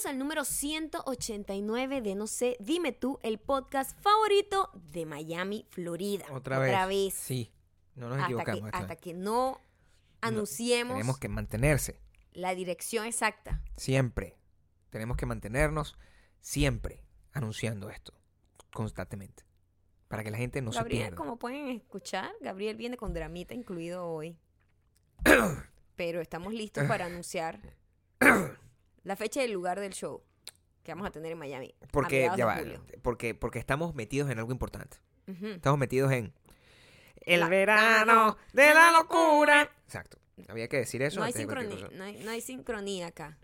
Bienvenidos al número 189 de No sé, dime tú, el podcast favorito de Miami, Florida. Otra vez. Sí, no nos hasta equivocamos. que, hasta vez. que no anunciemos Tenemos que mantenerse la dirección exacta. siempre. Tenemos que mantenernos siempre anunciando esto constantemente. Para que la gente no se pierda. como pueden escuchar, Gabriel viene con dramita incluido hoy. Pero estamos listos para anunciar la fecha y el lugar del show que vamos a tener en Miami. Porque, ya va, porque, porque estamos metidos en algo importante. Estamos metidos en el La- verano de la locura. Exacto. Había que decir eso. No hay, sincronía, no, hay, no hay sincronía acá.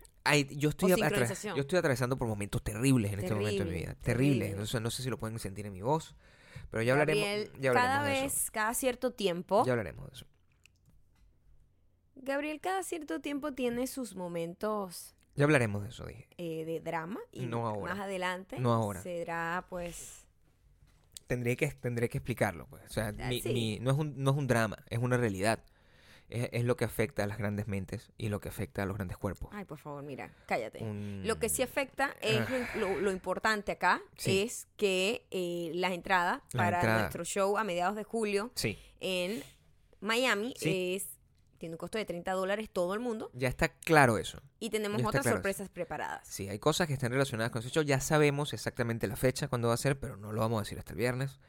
Yo, estoy yo estoy atravesando por momentos terribles en este momento de mi vida. Terribles. terrible. No sé si lo pueden sentir en mi voz. Pero ya hablaremos, ya hablaremos cada de vez, eso. cada cierto tiempo, Ya hablaremos de eso. Gabriel cada cierto tiempo tiene sus momentos Ya hablaremos de eso, dije. eh, de drama y No ahora. más adelante No ahora. será pues Tendré que, tendré que explicarlo. Pues. O sea, Ah, mi- sí. mi- no, es un, no es un drama, es una realidad. Es, es lo que afecta a las grandes mentes y lo que afecta a los grandes cuerpos. ay por favor mira cállate Un- lo que sí afecta es lo, lo- lo importante acá Ah. Sí. es que eh, las entradas para nuestro show a mediados de julio Sí, en Miami Sí. es tiene un costo de 30 dólares todo el mundo ya está claro eso. y tenemos otras claro sorpresas preparadas Sí, hay cosas que están relacionadas con ese show. Ya sabemos exactamente la fecha, cuándo va a ser, pero no lo vamos a decir hasta el viernes.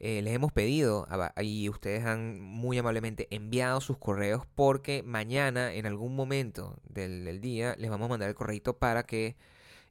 Eh, les hemos pedido, y ustedes han muy amablemente enviado sus correos, porque mañana, en algún momento del, del día, les vamos a mandar el correito para que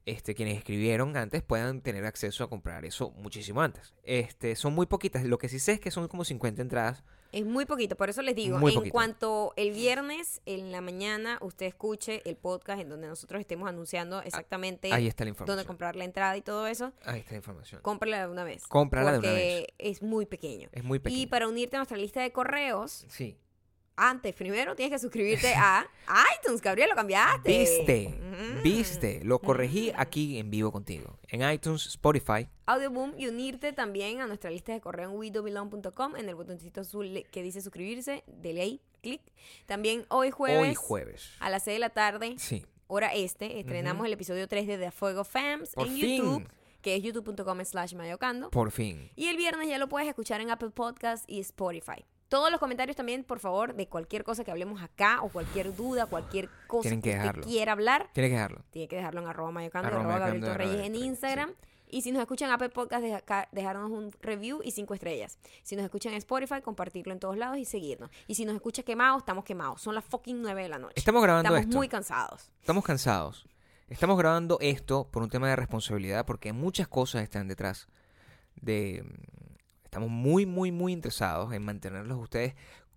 este, quienes escribieron antes puedan tener acceso a comprar eso muchísimo antes. Este, son muy poquitas. Lo que sí sé es que son como 50 entradas. Es muy poquito, por eso les digo, Muy en poquito. cuanto el viernes en la mañana usted escuche el podcast en donde nosotros estemos anunciando exactamente Ahí está la dónde información. comprar la entrada y todo eso, Ahí está la información. cómprala de una vez. Cómprala de una porque es muy pequeño. Es muy pequeño. Y para unirte a nuestra lista de correos, Sí. Antes, primero tienes que suscribirte a iTunes, Gabriel, lo cambiaste. Viste, Mm. viste, lo corregí aquí en vivo contigo. En iTunes, Spotify, Audioboom y unirte también a nuestra lista de correo en widobelong.com en el botoncito azul que dice suscribirse, dele ahí, clic. También hoy jueves, hoy jueves. a las 6 de la tarde, Sí, hora este, estrenamos el episodio 3 de The Fuego Fams Por en fin. YouTube, que es youtube.com slash mayocando. por fin. Y el viernes ya lo puedes escuchar en Apple Podcast y Spotify. Todos los comentarios también, por favor, de cualquier cosa que hablemos acá o cualquier duda, cualquier cosa Tienen que que, usted dejarlo. quiera hablar, Tienes que dejarlo. tiene que dejarlo en arroba mayocando, Arroba arroba Gabriel mayocando, Torreyes arroba en Gabriel, Instagram. Y si nos escuchan Apple Podcast, deja- ca- dejarnos un review y cinco estrellas. Si nos escuchan en Spotify, compartirlo en todos lados y seguirnos. Y si nos escucha quemados, estamos quemados. Son las fucking 9 de la noche. Estamos grabando Estamos esto. muy cansados. Estamos cansados. Estamos grabando esto por un tema de responsabilidad porque muchas cosas están detrás de... Estamos muy, muy, muy interesados en mantenerlos ustedes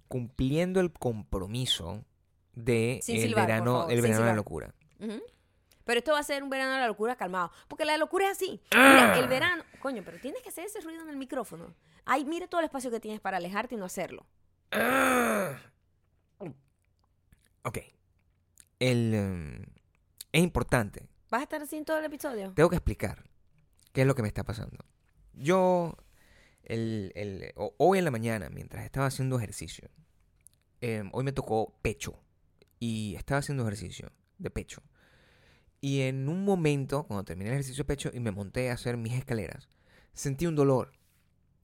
cumpliendo el compromiso de Sin el silbar, verano, el sin verano de la locura. Pero esto va a ser un verano de la locura calmado. Porque la locura es así. Ah. Mira, el verano. Coño, pero tienes que hacer ese ruido en el micrófono. Ay, mira todo el espacio que tienes para alejarte y no hacerlo. Ok. El, em, es importante ¿Vas a estar así en todo el episodio? tengo que explicar qué es lo que me está pasando. Yo, el, el- hoy en la mañana, mientras estaba haciendo ejercicio, em, hoy me tocó pecho y estaba haciendo ejercicio de pecho. Y en un momento, cuando terminé el ejercicio de pecho y me monté a hacer mis escaleras, sentí un dolor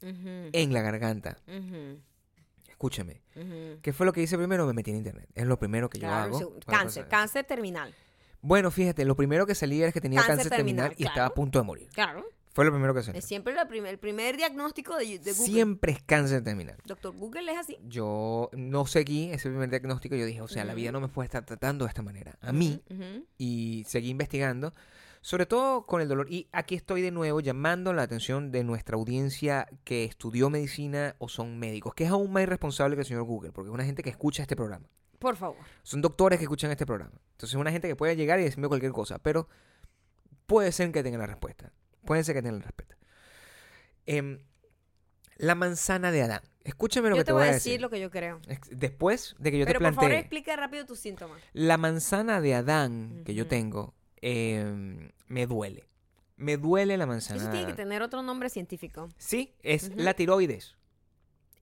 Ujú, en la garganta. ujú, Escúchame. ujú. ¿Qué fue lo que hice primero? Me metí en internet. Es lo primero que yo Claro, hago. sí, cuando Cáncer, pasa- cáncer terminal. Bueno, fíjate, lo primero que salí era que tenía Cáncer cáncer, terminal, terminal, y estaba a claro. punto de morir. Claro. Fue lo primero que salí. Es siempre la el primer diagnóstico de, de Google. Siempre es cáncer terminal. Doctor Google es así. Yo no seguí ese primer diagnóstico. Yo dije, o sea, la vida no me puede estar tratando de esta manera. A mí. Y seguí investigando. Sobre todo con el dolor. Y aquí estoy de nuevo llamando la atención de nuestra audiencia que estudió medicina o son médicos. Que es aún más irresponsable que el señor Google. Porque es una gente que escucha este programa. Por favor. Son doctores que escuchan este programa. Entonces es una gente que puede llegar y decirme cualquier cosa. Pero puede ser que tengan la respuesta. Puede ser que tengan la respuesta. Em, la manzana de Adán. Escúchame lo Yo que te te voy a decir. decir lo que yo creo. Después de que yo Pero te por favor explica rápido tus síntomas. la manzana de Adán que yo tengo, em, me duele. Me duele la manzana Eso tiene que tener otro nombre científico. Sí, es la tiroides.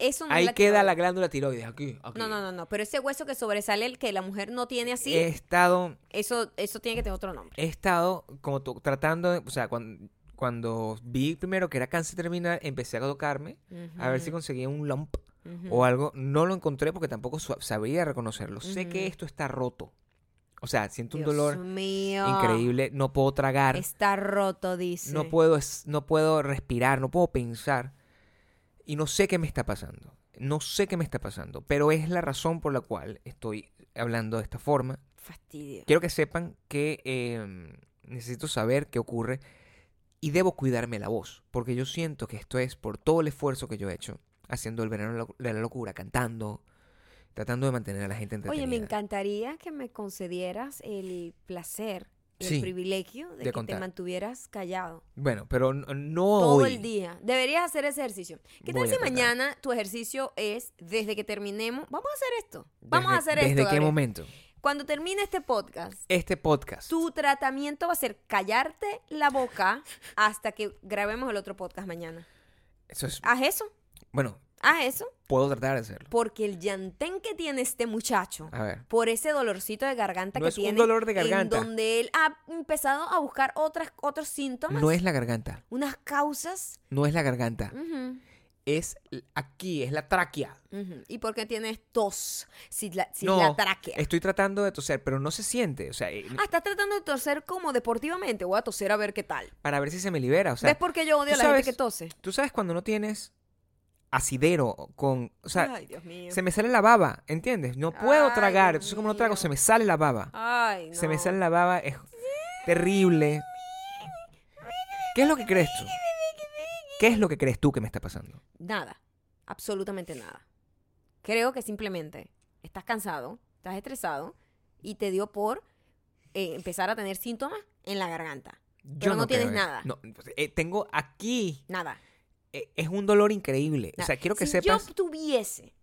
Eso no Ahí queda la glándula tiroides, aquí, aquí. No, no, no, no. Pero ese hueso que sobresale, el que la mujer no tiene así, He estado, eso, eso tiene que tener otro nombre. he estado como tratando, de- o sea, cuando, cuando vi primero que era cáncer terminal, empecé a tocarme a ver si conseguía un lump Ujú. o algo. No lo encontré porque tampoco sabría reconocerlo. Sé que esto está roto. O sea, siento un Dios dolor mío. increíble. No puedo tragar. Está roto, dice. No puedo, no puedo respirar, no puedo pensar. Y no sé qué me está pasando. No sé qué me está pasando. Pero es la razón por la cual estoy hablando de esta forma. Fastidio. Quiero que sepan que eh, necesito saber qué ocurre y debo cuidarme la voz. Porque yo siento que esto es por todo el esfuerzo que yo he hecho. Haciendo el verano de la- locura, cantando, tratando de mantener a la gente entretenida. Oye, me encantaría que me concedieras el placer, el Sí, privilegio de, de que contar. te mantuvieras callado Bueno, pero no todo hoy. el día. Deberías hacer ese ejercicio. ¿Qué Voy tal a si tratar. mañana tu ejercicio es desde que terminemos? Vamos a hacer esto. Vamos a Desde- hacer esto. ¿Desde qué Gabriel. momento? Cuando termine este podcast, Este podcast. tu tratamiento va a ser callarte la boca hasta que grabemos el otro podcast mañana. Eso es. Haz eso. Bueno, Haz eso. puedo tratar de hacerlo. Porque el llantén que tiene este muchacho, A ver. por ese dolorcito de garganta No que es un tiene, dolor de garganta. en donde él ha empezado a buscar otras, otros síntomas, No es la garganta. unas causas. No es la garganta. Ujú, Es aquí, es la tráquea. ¿Y por qué tienes tos? Si la, si no, la tráquea. estoy tratando de toser, pero no se siente. O sea, eh, Ah, estás tratando de toser como deportivamente. Voy a toser a ver qué tal. para ver si se me libera. O sea, ¿Ves por qué yo odio a la gente sabes- que tose? tú sabes cuando no tienes acidero con... O sea, Ay, Dios mío. se me sale la baba, ¿entiendes? No puedo Ay, tragar. Dios Entonces como no trago, se me sale la baba. Ay, no. Se me sale la baba, es terrible. ¿Qué es lo que crees tú? ¿Qué es lo que crees tú que me está pasando? Nada. Absolutamente nada. Creo que simplemente estás cansado, estás estresado y te dio por eh, empezar a tener síntomas en la garganta. Pero no tienes nada. No, pues, eh, tengo aquí. Nada. eh, es un dolor increíble. O sea, quiero que si sepas. yo tuviese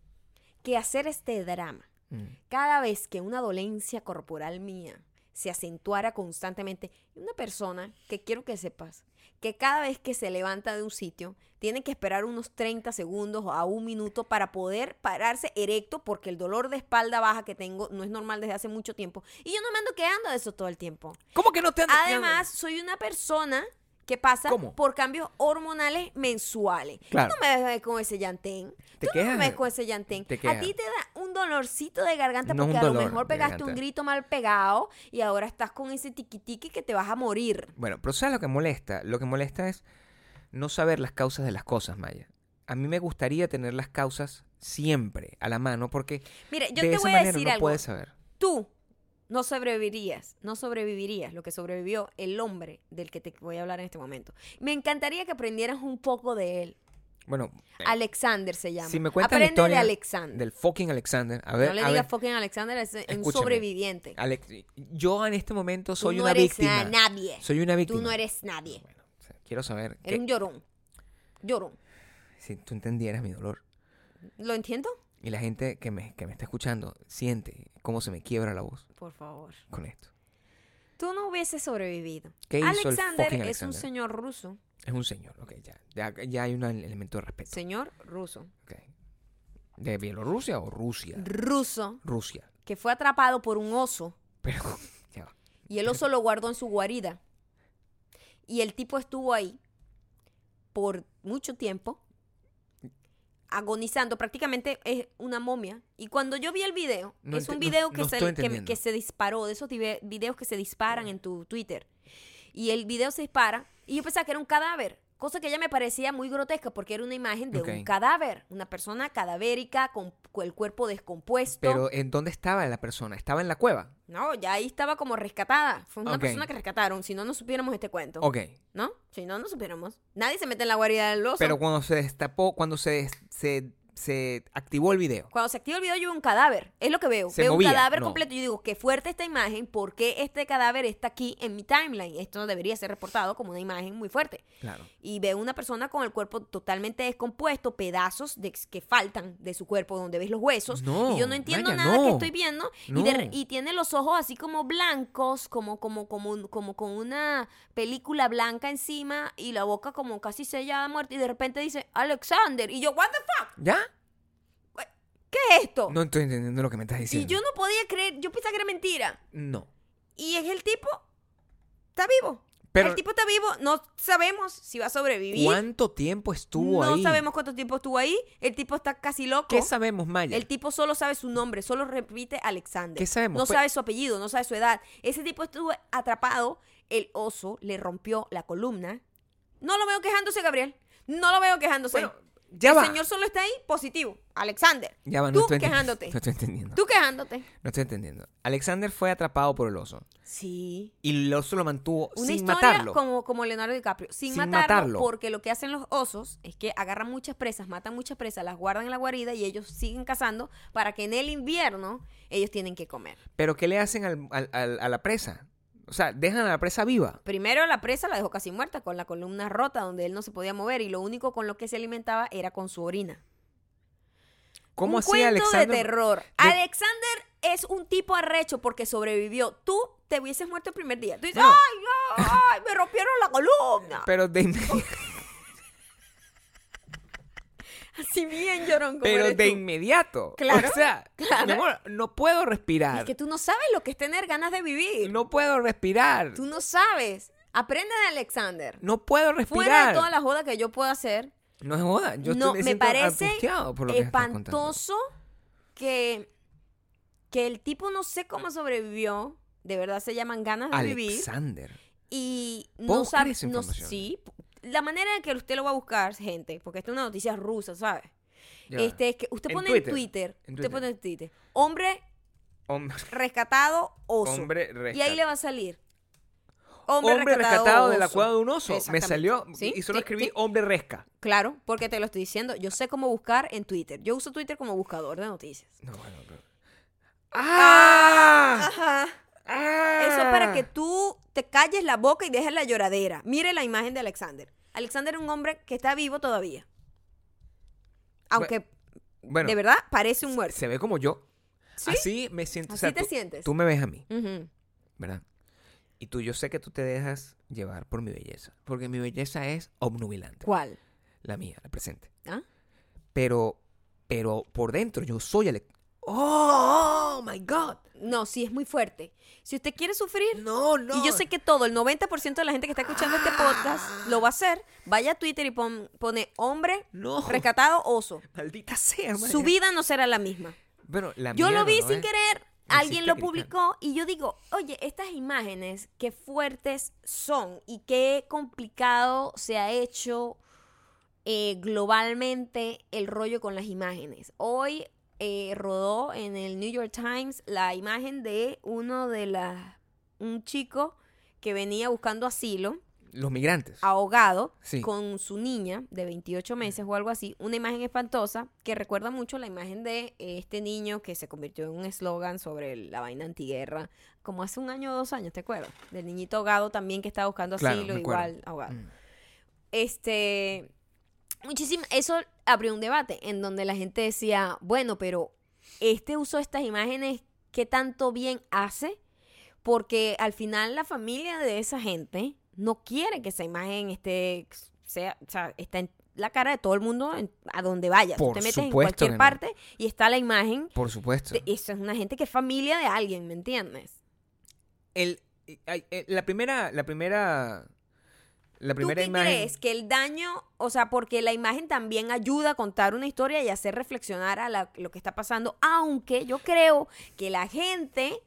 que hacer este drama Mm. cada vez que una dolencia corporal mía se acentuara constantemente, una persona que quiero que sepas que cada vez que se levanta de un sitio tiene que esperar unos 30 segundos o a un minuto para poder pararse erecto porque el dolor de espalda baja que tengo no es normal desde hace mucho tiempo y yo no me ando quedando de eso todo el tiempo. ¿Cómo que no te andas Además, soy una persona que pasa ¿Cómo? por cambios hormonales mensuales. Claro. Tú no me ves con ese llantén. Te Tú no quejas. me ves con ese llantén. Te A ti te da un dolorcito de garganta No porque a lo mejor pegaste un grito mal pegado y ahora estás con ese tiquitiqui que te vas a morir. Bueno, pero ¿sabes lo que molesta? Lo que molesta es no saber las causas de las cosas, Maya. A mí me gustaría tener las causas siempre a la mano porque Mire, yo de te esa voy a manera decir no algo. puedes saber. Tú no sobrevivirías, no sobrevivirías lo que sobrevivió el hombre del que te voy a hablar en este momento. Me encantaría que aprendieras un poco de él. Bueno, eh, Alexander se llama. si me cuentas la Aprende historia de Alexander. del fucking Alexander, a ver, no le digas fucking Alexander, es un sobreviviente. Alex, yo en este momento soy Tú no una eres víctima. nadie. Soy una víctima. Tú no eres nadie. Bueno, o sea, quiero saber Eres que- un llorón. Llorón. si tú entendieras mi dolor ¿Lo entiendo? Y la gente que me, que me está escuchando siente cómo se me quiebra la voz Por favor. con esto. Tú no hubieses sobrevivido. ¿Qué hizo Alexander es un señor ruso. Es un señor, ok, ya, ya, ya hay un elemento de respeto. Señor ruso. ok. ¿De Bielorrusia o Rusia? Ruso Rusia. que fue atrapado por un oso Pero, ya va. y el oso lo guardó en su guarida. Y el tipo estuvo ahí por mucho tiempo agonizando, prácticamente es una momia. Y cuando yo vi el video, No es un no- video que, no se, que- se disparó, de esos videos que se disparan en tu Twitter. Y el video se dispara y yo pensaba que era un cadáver, cosa que ya me parecía muy grotesca porque era una imagen de un cadáver, una persona cadavérica con, el cuerpo descompuesto. Pero ¿en dónde estaba la persona? ¿Estaba en la cueva? No, ya ahí estaba como rescatada. Fue una persona que rescataron, si no, no supiéramos este cuento. Ok. ¿No? Si no, no supiéramos. Nadie se mete en la guarida del oso. Pero cuando se destapó, cuando se, se, se activó el video. Cuando se activa el video, yo veo un cadáver. Es lo que veo. Se veo movía, un cadáver no. completo. Yo digo, qué fuerte esta imagen. ¿Por qué este cadáver está aquí en mi timeline? Esto no debería ser reportado como una imagen muy fuerte. Claro. Y veo una persona con el cuerpo totalmente descompuesto, pedazos de, que faltan de su cuerpo, donde ves los huesos. No, y yo no entiendo Maya, nada no. que estoy viendo. Y, de y tiene los ojos así como blancos, como, como, como, como con una película blanca encima y la boca como casi sellada muerta. Y de repente dice, Alexander. Y yo, ¿What the fuck? ¿Ya? ¿Qué es esto? No estoy entendiendo lo que me estás y diciendo. yo no podía creer, yo pensaba que era mentira. No. Y es el tipo, está vivo. Pero, el tipo está vivo, no sabemos si va a sobrevivir. ¿cuánto tiempo estuvo no ahí? sabemos cuánto tiempo estuvo ahí. El tipo está casi loco. ¿Qué sabemos, Maya? El tipo solo sabe su nombre, solo repite Alexander. ¿Qué sabemos? No Pues- sabe su apellido, no sabe su edad. Ese tipo estuvo atrapado, el oso le rompió la columna. No lo veo quejándose, Gabriel. No lo veo quejándose. Bueno, ya el va. señor solo está ahí positivo. Alexander. Ya va, no Tú estoy quejándote. No estoy entendiendo. Tú quejándote. No estoy entendiendo. Alexander fue atrapado por el oso. Sí. Y el oso lo mantuvo Una sin historia matarlo. como, como Leonardo DiCaprio. Sin, Sin matarlo, matarlo. porque lo que hacen los osos es que agarran muchas presas, matan muchas presas, las guardan en la guarida y ellos siguen cazando para que en el invierno ellos tienen que comer. Pero ¿qué le hacen al- al- al- a la presa? O sea, dejan a la presa viva. Primero la presa la dejó casi muerta con la columna rota donde él no se podía mover y lo único con lo que se alimentaba era con su orina. ¿Cómo un hacía cuento Alexander? de terror. de- Alexander es un tipo arrecho porque sobrevivió. Tú te hubieses muerto el primer día. Tú dices, No. ay, no, ay, me rompieron la columna. Pero de, Así bien llorón como pero eres de tú. inmediato. Claro, O sea, claro. amor, no puedo respirar. Es que tú no sabes lo que es tener ganas de vivir. No puedo respirar. Tú no sabes. Aprende de Alexander. No puedo respirar. Fuera de toda la joda que yo puedo hacer, No es joda. Yo no, estoy, me parece por lo espantoso que, que el tipo no sé cómo sobrevivió. De verdad se llaman ganas de vivir. Alexander. Y ¿Puedo no buscar sabe. esa No, sí. La manera en que usted lo va a buscar, gente, porque esta es una noticia rusa, ¿sabes? Ya. Este es que usted En pone Twitter, en Twitter, en usted Twitter. pone en Twitter, hombre Hombre, rescatado oso. hombre y rescatado. ahí le va a salir. Hombre, rescatado, de la oso. cueva de un oso. Me salió ¿Sí? y solo Sí, escribí sí. hombre resca. Claro, porque te lo estoy diciendo. Yo sé cómo buscar en Twitter. Yo uso Twitter como buscador de noticias. No, bueno, pero... ¡Ah! Ajá. ¡Ah! Eso es para que tú te calles la boca y dejes la lloradera. Mire la imagen de Alexander. Alexander es un hombre que está vivo todavía. Aunque Bueno, de verdad parece un muerto. se ve como yo. ¿Sí? Así me siento. o Así sea, te tú, sientes. tú me ves a mí. ¿verdad? Y tú, yo sé que tú te dejas llevar por mi belleza. Porque mi belleza es obnubilante. ¿Cuál? La mía, la presente. ¿Ah? Pero, pero por dentro yo soy el... ¡Oh, oh my God! No, sí, es muy fuerte. Si usted quiere sufrir, No, no. y yo sé que todo, el 90% de la gente que está escuchando este podcast lo va a hacer, vaya a Twitter y pon- pone hombre No. rescatado oso. Maldita sea, Su María. vida no será la misma. Bueno, la Yo lo vi ¿no sin es? querer, Me alguien lo publicó y yo digo, oye, estas imágenes, qué fuertes son y qué complicado se ha hecho eh, globalmente el rollo con las imágenes. Hoy eh, rodó en el New York Times la imagen de uno de las, un chico que venía buscando asilo Los migrantes. ahogado Sí. con su niña de 28 meses o algo así, una imagen espantosa que recuerda mucho la imagen de este niño que se convirtió en un eslogan sobre la vaina antiguerra, como hace un año o dos años, ¿te acuerdas? Del niñito ahogado también que estaba buscando asilo, igual ahogado. Mm. Este, muchísimo, eso abrió un debate en donde la gente decía, bueno, pero este uso de estas imágenes, ¿qué tanto bien hace? Porque al final la familia de esa gente no quiere que esa imagen esté, sea, o sea, está en la cara de todo el mundo en- a donde vayas. Tú Por te metes en cualquier no. parte y está la imagen. Por supuesto. de- eso es una gente que es familia de alguien, ¿me entiendes? El, ay, eh, la primera, la primera, ¿Tú qué imagen. crees? Que el daño, o sea, porque la imagen también ayuda a contar una historia y hacer reflexionar a la- lo que está pasando, aunque yo creo que la gente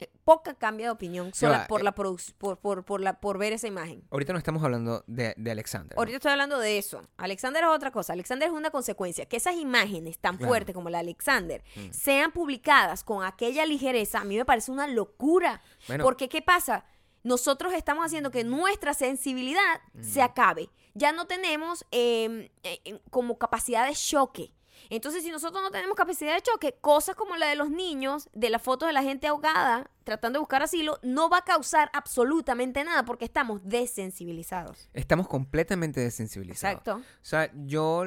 eh, poca cambia de opinión sola va, por, eh. la por, por, por, la, por ver esa imagen. Ahorita no estamos hablando de, de Alexander. ¿no? Ahorita estoy hablando de eso. Alexander es otra cosa. Alexander es una consecuencia. Que esas imágenes tan Claro. fuertes como la de Alexander Mm. sean publicadas con aquella ligereza, a mí me parece una locura. Bueno. Porque, ¿qué pasa? Nosotros estamos haciendo que nuestra sensibilidad se acabe. Ya no tenemos eh, eh, eh, como capacidad de choque. Entonces, si nosotros no tenemos capacidad de choque, cosas como la de los niños, de la foto de la gente ahogada, tratando de buscar asilo, no va a causar absolutamente nada porque estamos desensibilizados. Estamos completamente desensibilizados. Exacto. O sea, yo,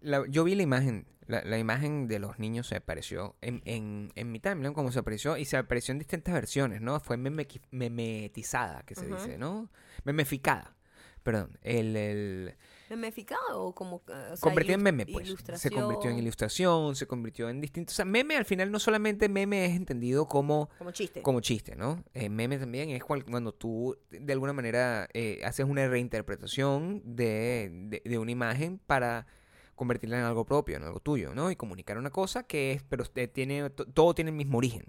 la- yo vi la imagen, la, la imagen de los niños se apareció en, en, en mi timeline, como se apareció, y se apareció en distintas versiones, ¿no? Fue memequi- memetizada, que se dice, ¿no? Memeficada. Perdón. El, el- memeficado o como eh, o sea, convertido en meme, pues. Se convirtió en ilustración, se convirtió en distintos. O sea, meme al final no solamente meme es entendido como, como chiste. como chiste, ¿no? Eh, meme también es cual- cuando tú de alguna manera eh, haces una reinterpretación de, de- de una imagen para convertirla en algo propio, en algo tuyo, ¿no? Y comunicar una cosa que es, pero tiene, to- todo tiene el mismo origen.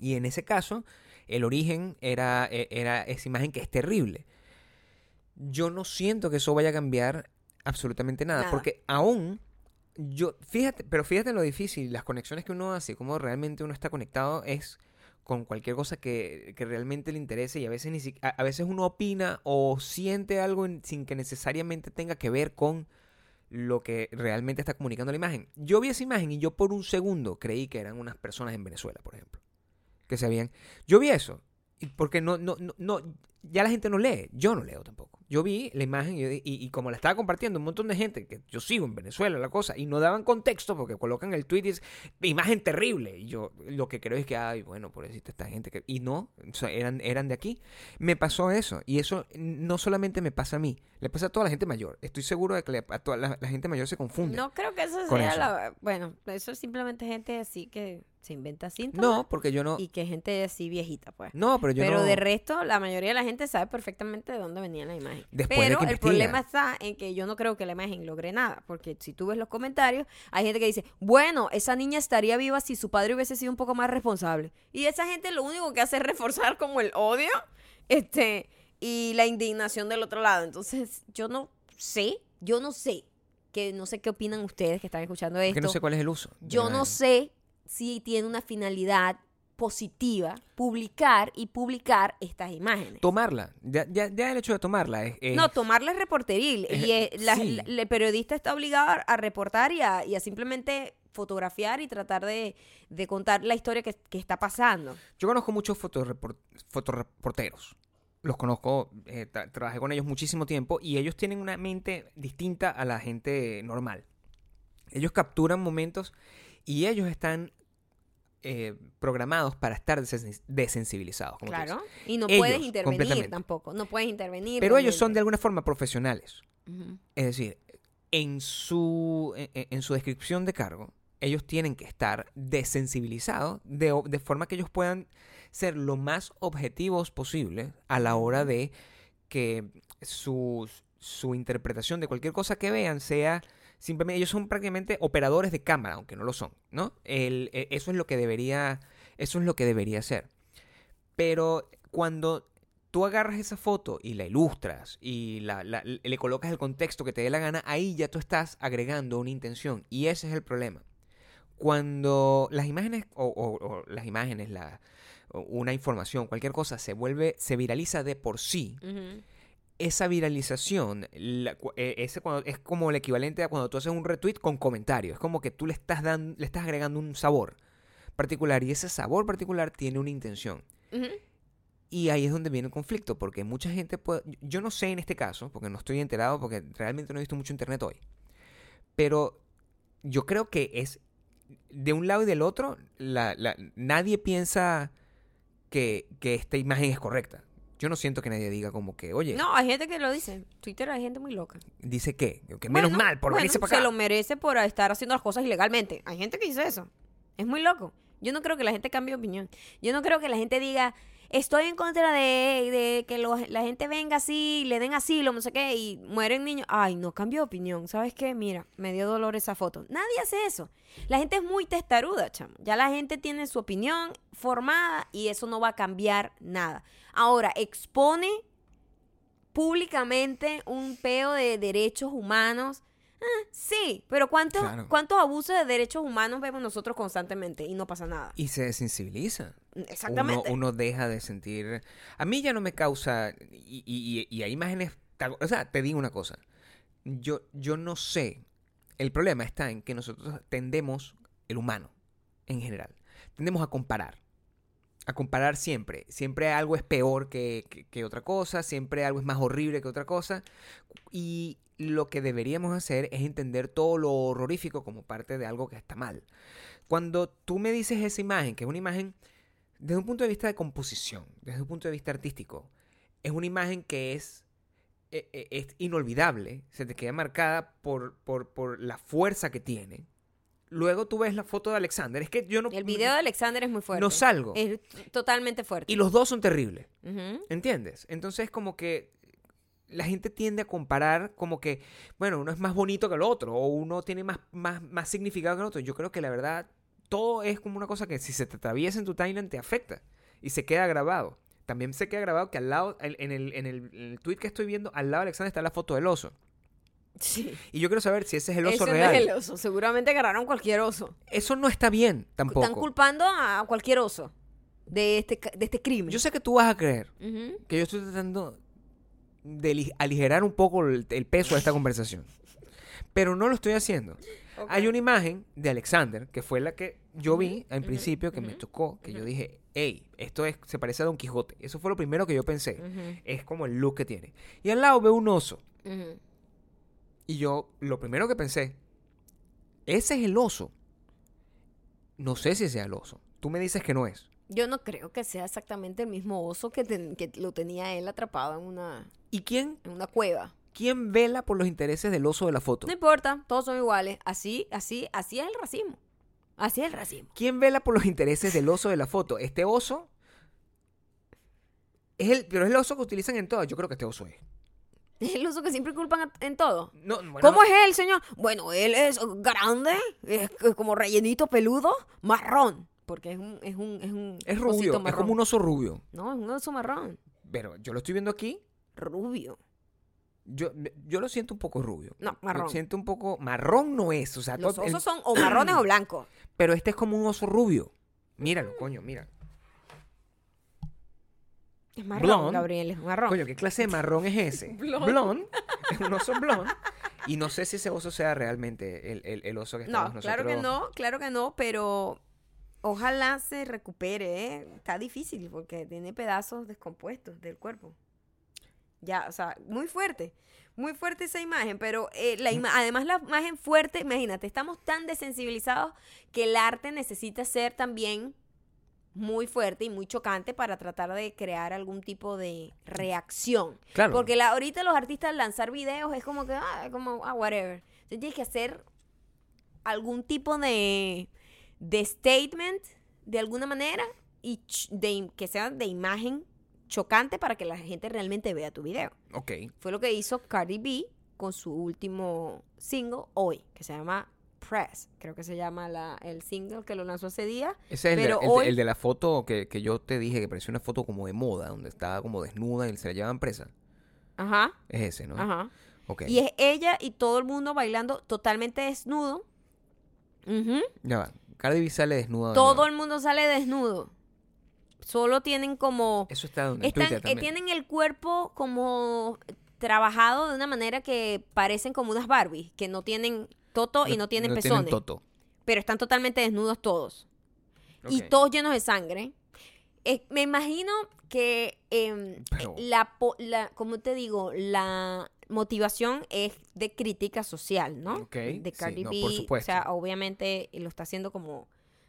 Y en ese caso, el origen era, era esa imagen que es terrible. Yo no siento que eso vaya a cambiar absolutamente nada, Nada. porque aún yo, fíjate, pero fíjate lo difícil, las conexiones que uno hace, cómo realmente uno está conectado es con cualquier cosa que, que realmente le interese y a veces ni si- a, a veces uno opina o siente algo en- sin que necesariamente tenga que ver con lo que realmente está comunicando la imagen. Yo vi esa imagen y yo por un segundo creí que eran unas personas en Venezuela, por ejemplo, que se habían Yo vi eso porque no no no, no ya la gente no lee, yo no leo tampoco. Yo vi la imagen y, como la estaba compartiendo un montón de gente que yo sigo en Venezuela, la cosa, y no daban contexto porque colocan el tweet y es imagen terrible. Y yo lo que creo es que, ay, bueno, pobrecita esta gente. que Y no, o sea, eran, eran de aquí. Me pasó eso. Y eso no solamente me pasa a mí, le pasa a toda la gente mayor. Estoy seguro de que le- a toda la, la gente mayor se confunde. No creo que eso sea eso. la... Bueno, eso es simplemente gente así que se inventa síntomas. No, porque yo no. Y que gente así viejita, pues. No, pero yo Pero no. de resto, la mayoría de la gente sabe perfectamente de dónde venía la imagen. Después de Pero que el problema está en que yo no creo que la imagen logre nada. Porque si tú ves los comentarios, hay gente que dice, bueno, esa niña estaría viva si su padre hubiese sido un poco más responsable. Y esa gente lo único que hace es reforzar como el odio este, y la indignación del otro lado. Entonces, yo no sé, yo no sé, que no sé qué opinan ustedes que están escuchando Es esto. que no sé cuál es el uso. Yo no sé si tiene una finalidad positiva publicar y publicar estas imágenes. Tomarla. Ya, ya, ya el hecho de tomarla es. es- No, tomarla es reporteril. y la- sí. la- el periodista está obligado a- reportar y a, y a simplemente fotografiar y tratar de, de contar la historia que, que está pasando. Yo conozco muchos fotorepor- fotoreporteros. Los conozco, eh, tra- trabajé con ellos muchísimo tiempo y ellos tienen una mente distinta a la gente normal. Ellos capturan momentos y ellos están eh, programados para estar desen- desensibilizados. como Claro. Y no Ellos, puedes intervenir tampoco. No puedes intervenir. Pero ellos son de alguna forma profesionales. Es decir, en su, en, en su descripción de cargo, ellos tienen que estar desensibilizados de, forma que ellos puedan ser lo más objetivos posible a la hora de que su interpretación de cualquier cosa que vean sea simplemente, ellos son prácticamente operadores de cámara, aunque no lo son, ¿no? El- e- eso es lo que debería, eso es lo que debería ser. Pero cuando tú agarras esa foto y la ilustras y la, le colocas el contexto que te dé la gana, ahí ya tú estás agregando una intención. Y ese es el problema. Cuando las imágenes, o, o- las imágenes, la, una información, cualquier cosa, se vuelve, se viraliza de por sí. Esa viralización la- eh, ese cuando, es como el equivalente a cuando tú haces un retweet con comentarios. Es como que tú le estás, dando, le estás agregando un sabor particular y ese sabor particular tiene una intención. Y ahí es donde viene el conflicto, porque mucha gente puede... Yo no sé en este caso, porque no estoy enterado, porque realmente no he visto mucho internet hoy. Pero yo creo que es... De un lado y del otro, la, la- nadie piensa que, que esta imagen es correcta. Yo no siento que nadie diga como que, oye, No, hay gente que lo dice. Twitter hay gente muy loca. dice que, que menos Bueno, mal por bueno, venirse para Se acá. lo merece por estar haciendo las cosas ilegalmente. Hay gente que dice eso. Es muy loco. Yo no creo que la gente cambie de opinión. Yo no creo que la gente diga, estoy en contra de, de que la gente venga así, le den asilo, no sé qué, y mueren niños. Ay, no, cambio de opinión. ¿Sabes qué? Mira, me dio dolor esa foto. Nadie hace eso. La gente es muy testaruda, chamo. Ya la gente tiene su opinión formada y eso no va a cambiar nada. Ahora, expone públicamente un peo de derechos humanos. Ah, sí, pero ¿cuántos, Claro. ¿cuántos abusos de derechos humanos vemos nosotros constantemente y no pasa nada? Y se desensibiliza. Exactamente. Uno, uno deja de sentir... A mí ya no me causa... Y, y- y- y hay imágenes... O sea, te digo una cosa. Yo, yo no sé. El problema está en que nosotros tendemos, el humano en general, tendemos a comparar. A comparar siempre. Siempre algo es peor que, que- que otra cosa, siempre algo es más horrible que otra cosa. Y lo que deberíamos hacer es entender todo lo horrorífico como parte de algo que está mal. Cuando tú me dices esa imagen, que es una imagen desde un punto de vista de composición, desde un punto de vista artístico, es una imagen que es eh, eh, es inolvidable, se te queda marcada por, por, por la fuerza que tiene. Luego tú ves la foto de Alexander. Es que yo no. El video de Alexander es muy fuerte. No salgo. Es totalmente fuerte. Y los dos son terribles. Ujú. ¿Entiendes? Entonces, como que la gente tiende a comparar como que, bueno, uno es más bonito que el otro, o uno tiene más, más, más significado que el otro. Yo creo que la verdad, todo es como una cosa que si se te atraviesa en tu timeline te afecta y se queda grabado. También se queda grabado que al lado, en el, en el, en el tweet que estoy viendo, al lado de Alexander está la foto del oso. Sí. Y yo quiero saber si ese es el oso Ese real. no es el oso. Seguramente agarraron cualquier oso. Eso no está bien tampoco. Están culpando a cualquier oso de este, de este crimen. Yo sé que tú vas a creer que yo estoy tratando de ali- aligerar un poco el, el peso de esta conversación. Pero no lo estoy haciendo. Hay una imagen de Alexander, que fue la que yo vi en principio, que me tocó, que yo dije, hey, esto es, se parece a Don Quijote. Eso fue lo primero que yo pensé. Es como el look que tiene. Y al lado veo un oso. Y yo, lo primero que pensé, ese es el oso. No sé si sea el oso. Tú me dices que no es. Yo no creo que sea exactamente el mismo oso que, ten- que lo tenía él atrapado en una, ¿Y quién, en una cueva. Quién vela por los intereses del oso de la foto? No importa, todos son iguales. Así, así, así es el racismo. Así es el racismo. ¿Quién vela por los intereses del oso de la foto? Este oso es el, pero es el oso que utilizan en todas. Yo creo que este oso es. Es el oso que siempre culpan en todo. No, bueno, ¿Cómo no- es él, señor? Bueno, él es grande, es como rellenito peludo, marrón. Porque es un, es un, es un Es rubio, es como un oso rubio. No, es un oso marrón. Pero yo lo estoy viendo aquí. Rubio. Yo, yo lo siento un poco rubio. No, Lo marrón. siento un poco. Marrón no es. O sea, Los todo- el- osos son o marrones o blancos. pero este es como un oso rubio. Míralo, coño, mira. Es marrón. Gabriel, es marrón. Coño, ¿qué clase de marrón es ese? Blonde. Blonde. Es un oso blonde. Y no sé si ese oso sea realmente el, el- el oso que estamos No, claro que nosotros- no, claro que no, pero ojalá se recupere, ¿eh? Está difícil porque tiene pedazos descompuestos del cuerpo. Ya, o sea, muy fuerte, muy fuerte esa imagen, pero eh, la ima- además la imagen fuerte, imagínate, estamos tan desensibilizados que el arte necesita ser también muy fuerte y muy chocante para tratar de crear algún tipo de reacción. Claro. Porque la, ahorita los artistas lanzar videos es como que, ah, como, ah, whatever. Entonces tienes que hacer algún tipo de, de statement de alguna manera y de, que sea de imagen chocante para que la gente realmente vea tu video. Ok. Fue lo que hizo Cardi B con su último single hoy, que se llama Press. Creo que se llama la, el single que lo lanzó ese día. Ese es el, Pero de, el de- hoy- el de la foto que, que yo te dije que parecía una foto como de moda, donde estaba como desnuda y se la llevaban presa. Ajá, Es ese, ¿no? ajá. Ok. Y es ella y todo el mundo bailando totalmente desnudo. Ujú. Ya va. Cardi B sale desnuda. de Todo el mundo sale desnudo. Solo tienen como... Eso está donde en Están, Twitter eh, también. tienen el cuerpo como trabajado de una manera que parecen como unas Barbies, que no tienen toto y no tienen no pezones. Tienen toto. pero están totalmente desnudos todos. Y todos llenos de sangre. Eh, me imagino que em, Pero- eh, la, la, como te digo, la motivación es de crítica social, ¿no? Ok, De sí, Cardi no, B. por O sea, obviamente lo está haciendo como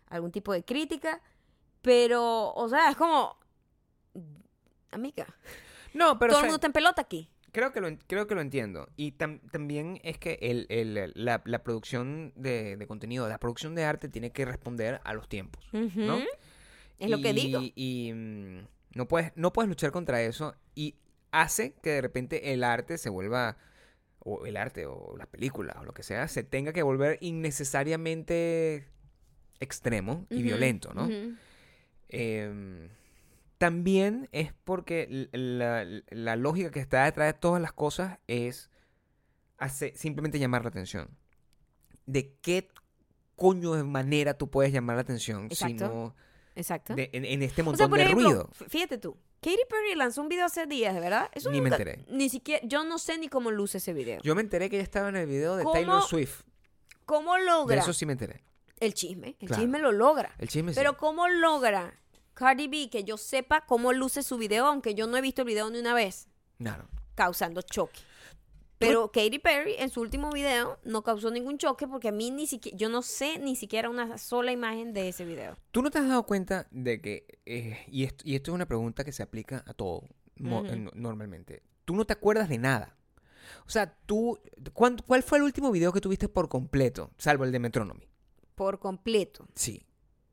algún tipo de crítica, pero, o sea, es como, amiga, No, pero todo o el mundo está en pelota aquí. creo, que lo, creo que lo entiendo. Y tam- también es que el, el- la, la producción de, de contenido, la producción de arte tiene que responder a los tiempos. ¿no? Es lo que digo. Y mm, no, puedes, no puedes luchar contra eso y hace que de repente el arte se vuelva, o el arte o las películas o lo que sea, se tenga que volver innecesariamente extremo y violento, ¿no? ujú. Em, también es porque la, la lógica que está detrás de todas las cosas es simplemente llamar la atención. ¿De qué coño de manera tú puedes llamar la atención si Exacto. no Exacto. de- en, en este O montón sea, por de ejemplo, ruido? fíjate tú. Katy Perry lanzó un video hace días, ¿de verdad? Eso Ni me enteré. Ni siquiera, yo no sé ni cómo luce ese video. Yo me enteré que ella estaba en el video de ¿Cómo Taylor Swift. ¿Cómo De logra eso sí me enteré. El chisme? El Claro. chisme lo logra. El chisme sí. Pero ¿cómo logra Cardi B que yo sepa cómo luce su video, aunque yo no he visto el video ni una vez, Claro. causando choque? Pero Katy Perry en su último video no causó ningún choque porque a mí ni siquiera, yo no sé ni siquiera una sola imagen de ese video. ¿Tú no te has dado cuenta de que, eh, y, esto, y esto es una pregunta que se aplica a todo normalmente, tú no te acuerdas de nada. O sea, tú, ¿cuán- ¿cuál fue el último video que tuviste por completo? Salvo el de Metronomy. Por completo. Sí.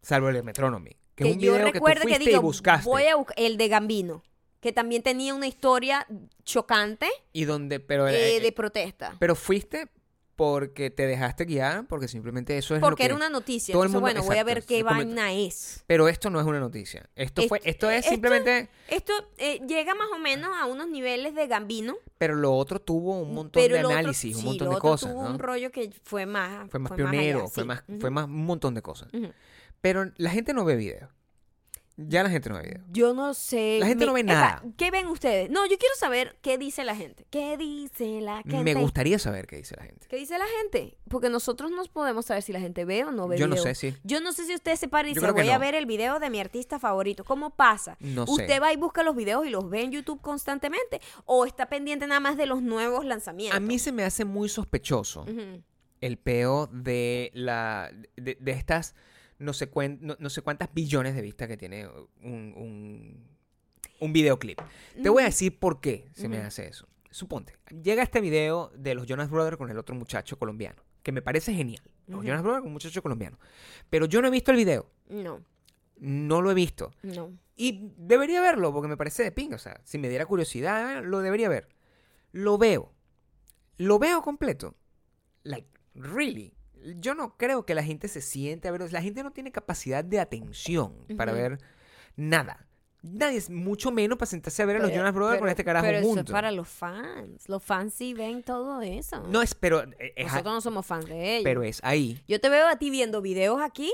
Salvo el de Metronomy. Que, Que, es un yo video que tú recuerde que, fuiste y digo, buscaste. voy a buscar el de Gambino, que también tenía una historia chocante Y donde, pero, eh, eh, de protesta. pero fuiste porque te dejaste guiar, porque simplemente eso es lo Porque que... era una noticia. todo el Entonces, mundo- bueno, voy a ver qué vaina es. Pero esto no es una noticia. Esto Est- fue, esto es esto- simplemente, Esto eh, llega más o menos a unos niveles de Gambino. pero lo otro tuvo un montón pero de lo otro- análisis, un montón lo de otro cosas, tuvo ¿no? un rollo que fue más Fue más pionero, fue sí. más, fue más un montón de cosas. Pero la gente no ve videos. Ya la gente no ve videos. Yo no sé. La gente no ve epa, nada. ¿Qué ven ustedes? No, yo quiero saber qué dice la gente. ¿Qué dice la gente? Me gustaría saber qué dice la gente. ¿Qué dice la gente? Porque nosotros no podemos saber si la gente ve o no ve Yo no sé si... Yo no sé si usted se para y Yo dice, voy a ver el video de mi artista favorito. ¿Cómo pasa? No sé. ¿Usted va y busca los videos y los ve en YouTube constantemente? ¿O está pendiente nada más de los nuevos lanzamientos? A mí se me hace muy sospechoso el peo de la de, de estas no sé, cuen- no, no sé cuántas billones de vistas que tiene un, un, un videoclip. Te voy a decir por qué se me hace eso. Suponte, llega este video de los Jonas Brothers con el otro muchacho colombiano, que me parece genial. Los. Jonas Brothers con un muchacho colombiano. Pero yo no he visto el video. No, No lo he visto. no. Y debería verlo porque me parece de pinga. O sea, si me diera curiosidad, lo debería ver. Lo veo. Lo veo completo. Like, really. Yo no creo que la gente se siente a ver. La gente no tiene capacidad de atención para ver nada. Nadie es mucho menos para sentarse a ver a los Jonas Brothers con este carajo Pero eso es para los fans. Los fans sí ven todo eso. No es, pero eh, es, Nosotros no somos fans de ellos. pero es ahí. Yo te veo a ti viendo videos aquí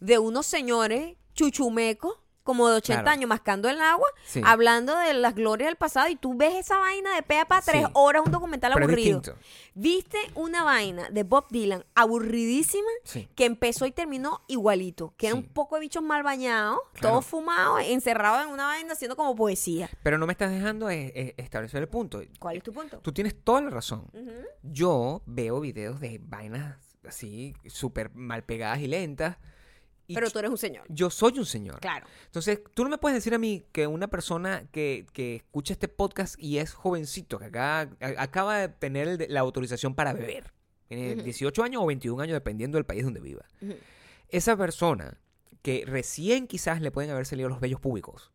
de unos señores chuchumecos, como de 80 Claro. años, mascando el agua, Sí. hablando de las glorias del pasado, y tú ves esa vaina de pea para tres Sí. horas, un documental Pero aburrido. distinto. Viste una vaina de Bob Dylan aburridísima Sí. que empezó y terminó igualito, que era un poco de bichos mal bañados, Claro. todos fumados, encerrados en una vaina haciendo como poesía. Pero no me estás dejando eh, eh, establecer el punto. ¿Cuál es tu punto? Tú tienes toda la razón. Yo veo videos de vainas así, súper mal pegadas y lentas. Y Pero tú eres un señor. yo soy un señor. Claro. Entonces, tú no me puedes decir a mí que una persona que, que escucha este podcast y es jovencito, que acá, acaba de tener la autorización para beber, tiene Ujú. 18 años o 21 años, dependiendo del país donde viva. Esa persona que recién quizás le pueden haber salido los vellos públicos.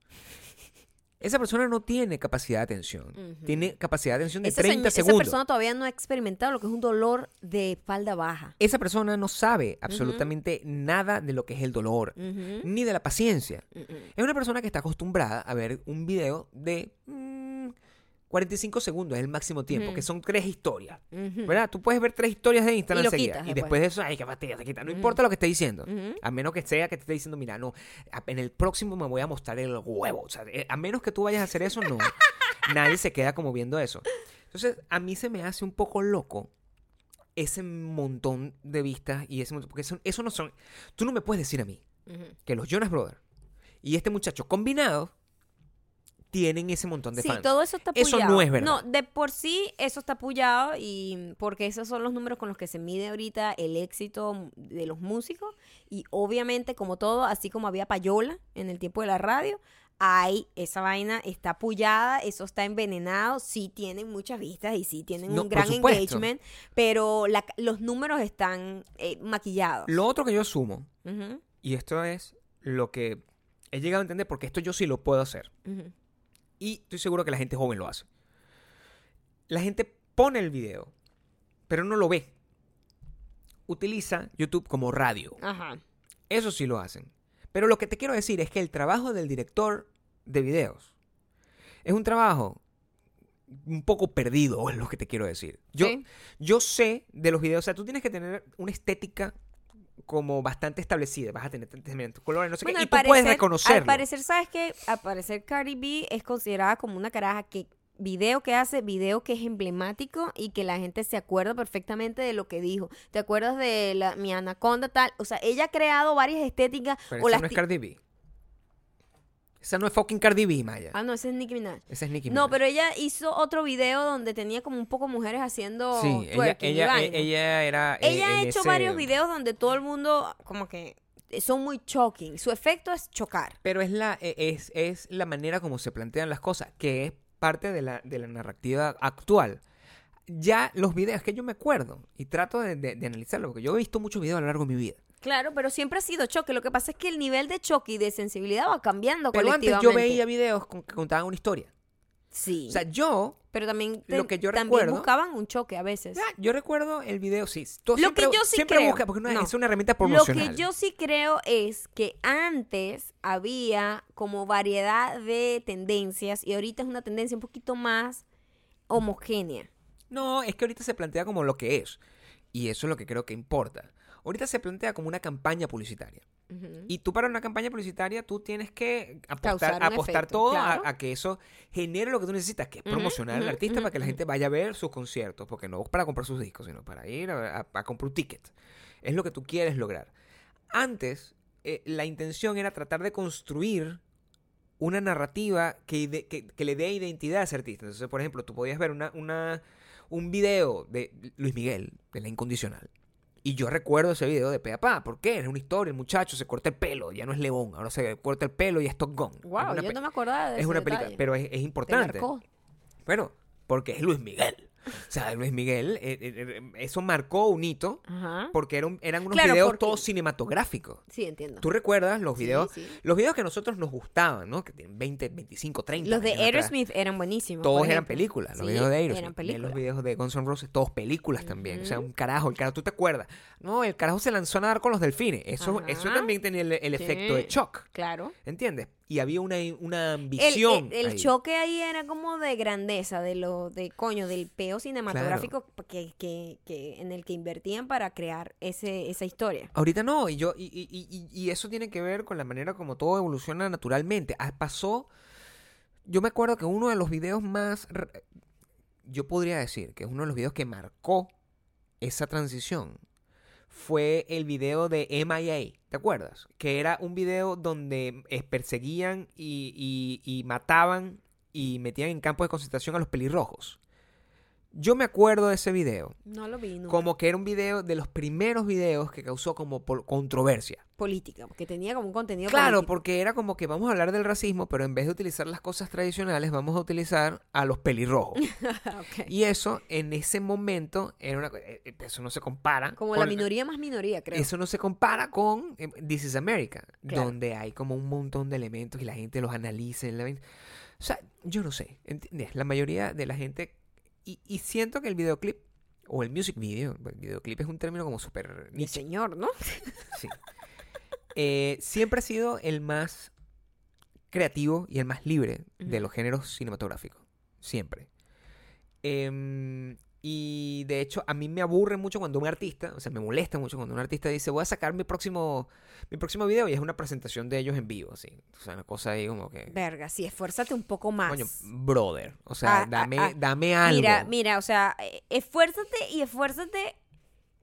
Esa persona no tiene capacidad de atención. Tiene capacidad de atención de Esa, 30 señ- esa segundos. persona todavía no ha experimentado lo que es un dolor de espalda baja. Esa persona no sabe absolutamente nada de lo que es el dolor, ni de la paciencia. Ujú. Es una persona que está acostumbrada a ver un video de mm, 45 segundos, es el máximo tiempo, que son tres historias. ¿Verdad? Tú puedes ver tres historias de Instagram Y enseguida, quitas y después. de eso, ay, qué fastidio, te quita. No importa lo que esté diciendo. A menos que sea que te esté diciendo, mira, no, en el próximo me voy a mostrar el huevo. O sea, eh, a menos que tú vayas a hacer eso, no. Nadie se queda como viendo eso. Entonces, a mí se me hace un poco loco ese montón de vistas y ese montón, porque eso, eso no son... Tú no me puedes decir a mí que los Jonas Brothers y este muchacho combinados tienen ese montón de Sí, fans. todo eso está Eso apoyado. no es verdad. No, de por sí eso está apoyado y porque esos son los números con los que se mide ahorita el éxito de los músicos y obviamente como todo, así como había payola en el tiempo de la radio, hay esa vaina está apoyada, eso está envenenado, sí tienen muchas vistas y sí tienen No, un gran engagement, pero la- los números están eh, maquillados. Lo otro que yo asumo, y esto es lo que he llegado a entender, porque esto yo sí lo puedo hacer, ujú. Y estoy seguro que la gente joven lo hace. La gente pone el video, pero no lo ve. Utiliza YouTube como radio. Ajá. Eso sí lo hacen. Pero lo que te quiero decir es que el trabajo del director de videos es un trabajo un poco perdido, es lo que te quiero decir. Yo, Sí. yo sé de los videos, o sea, tú tienes que tener una estética como bastante establecida, vas a tener tantos colores, no sé Bueno, qué, y tú puedes reconocerlo. Al parecer, ¿sabes qué? Al parecer Cardi B es considerada como una caraja que video que hace, video que es emblemático y que la gente se acuerda perfectamente de lo que dijo. ¿Te acuerdas de la, mi anaconda tal? O sea, ella ha creado varias estéticas Pero o las no es Cardi B. Esa no es fucking Cardi B, Maya. Ah, no, ese es Nicki Minaj. Esa es Nicki No, Minaj. pero ella hizo otro video donde tenía como un poco mujeres haciendo Sí, ella, y ella, era... eh, Ella ha hecho ese- varios videos donde todo el mundo como que son muy shocking. Su efecto es chocar. Pero es la, e- es, es la manera como se plantean las cosas, que es parte de la, de la narrativa actual. Ya los videos que yo me acuerdo y trato de, de- de analizarlo, porque yo he visto muchos videos a lo largo de mi vida. Claro, pero siempre ha sido choque. Lo que pasa es que el nivel de choque y de sensibilidad va cambiando Pero antes colectivamente. yo veía videos con- que contaban una historia. Sí. O sea, yo, pero también, lo que yo también recuerdo- buscaban un choque a veces. ah, yo recuerdo el video, sí. todo Lo que siempre, yo sí siempre creo- busca, porque no, no. es una herramienta Lo promocional. que yo sí creo es que antes había como variedad de tendencias y ahorita es una tendencia un poquito más homogénea. No, es que ahorita se plantea como lo que es. Y eso es lo que creo que importa. Ahorita se plantea como una campaña publicitaria. Y tú para una campaña publicitaria, tú tienes que apostar, un apostar efecto, todo a- claro. a, que eso genere lo que tú necesitas, que es promocionar al artista para que la gente vaya a ver sus conciertos, porque no es para comprar sus discos, sino para ir a, a- a comprar un ticket. Es lo que tú quieres lograr. Antes, eh, la intención era tratar de construir una narrativa que, ide- que, que le dé identidad a ese artista. Entonces, por ejemplo, tú podías ver una, una, un video de Luis Miguel, de La Incondicional. Y yo recuerdo ese video de pe a pa. ¿Por qué? Es una historia, el muchacho se corta el pelo, ya no es León, ahora se corta el pelo y es Top Gun. Wow, yo no me acordaba de es ese una película, detalle. pero es, es Te importante. marcó. Bueno, porque es Luis Miguel. O sea, Luis Miguel, eh, eh, eh, eso marcó un hito Ajá. porque eran unos Claro, videos porque- todos cinematográficos. Sí, entiendo. ¿Tú recuerdas los videos? sí. Los videos que a nosotros nos gustaban, ¿no? Que tienen 20, 25, 30 Los de. Aerosmith eran buenísimos. Todos eran películas. Los Sí, videos de Aerosmith. Eran películas. Los videos de Guns N' Roses, todos películas también. O sea, un carajo. El carajo, ¿tú te acuerdas? No, el carajo se lanzó a nadar con los delfines. Eso, eso también tenía el, el efecto de shock. Claro. ¿Entiendes? Y había una, una ambición. el- el ahí. choque ahí era como de grandeza, de lo de coño, del peo cinematográfico que, que, que- en el que invertían para crear ese, esa historia. Ahorita no, y yo, y, y- y- y eso tiene que ver con la manera como todo evoluciona naturalmente. Ah, Pasó. Yo me acuerdo que uno de los videos más. Yo podría decir que uno de los videos que marcó esa transición fue el video de MIA. ¿Te acuerdas? Que era un video donde perseguían y, y- y mataban y metían en campos de concentración a los pelirrojos. Yo me acuerdo de ese video. No lo vi nunca. Como que era un video de los primeros videos que causó como controversia. política, porque tenía como un contenido Claro, político. porque era como que vamos a hablar del racismo, pero en vez de utilizar las cosas tradicionales, vamos a utilizar a los pelirrojos. Y eso, en ese momento, era una, eh, eh, eso no se compara. Como con- la minoría más minoría, creo. Eso no se compara con eh, This is America, Claro. donde hay como un montón de elementos y la gente los analiza. la- O sea, yo no sé, ¿entiendes? La mayoría de la gente... Y, y siento que el videoclip, o el music video, el videoclip es un término como súper Mi señor, ¿no? Sí. Eh, siempre ha sido el más creativo y el más libre de los géneros cinematográficos. Siempre. Em, y de hecho, a mí me aburre mucho cuando un artista, o sea, me molesta mucho cuando un artista dice, voy a sacar mi próximo, mi próximo video y es una presentación de ellos en vivo, así. O sea, una cosa ahí como que... Verga, sí, esfuérzate un poco más. Coño, brother. O sea, Ah, ah, dame, ah. dame algo. Mira, mira, o sea, eh, esfuérzate y esfuérzate.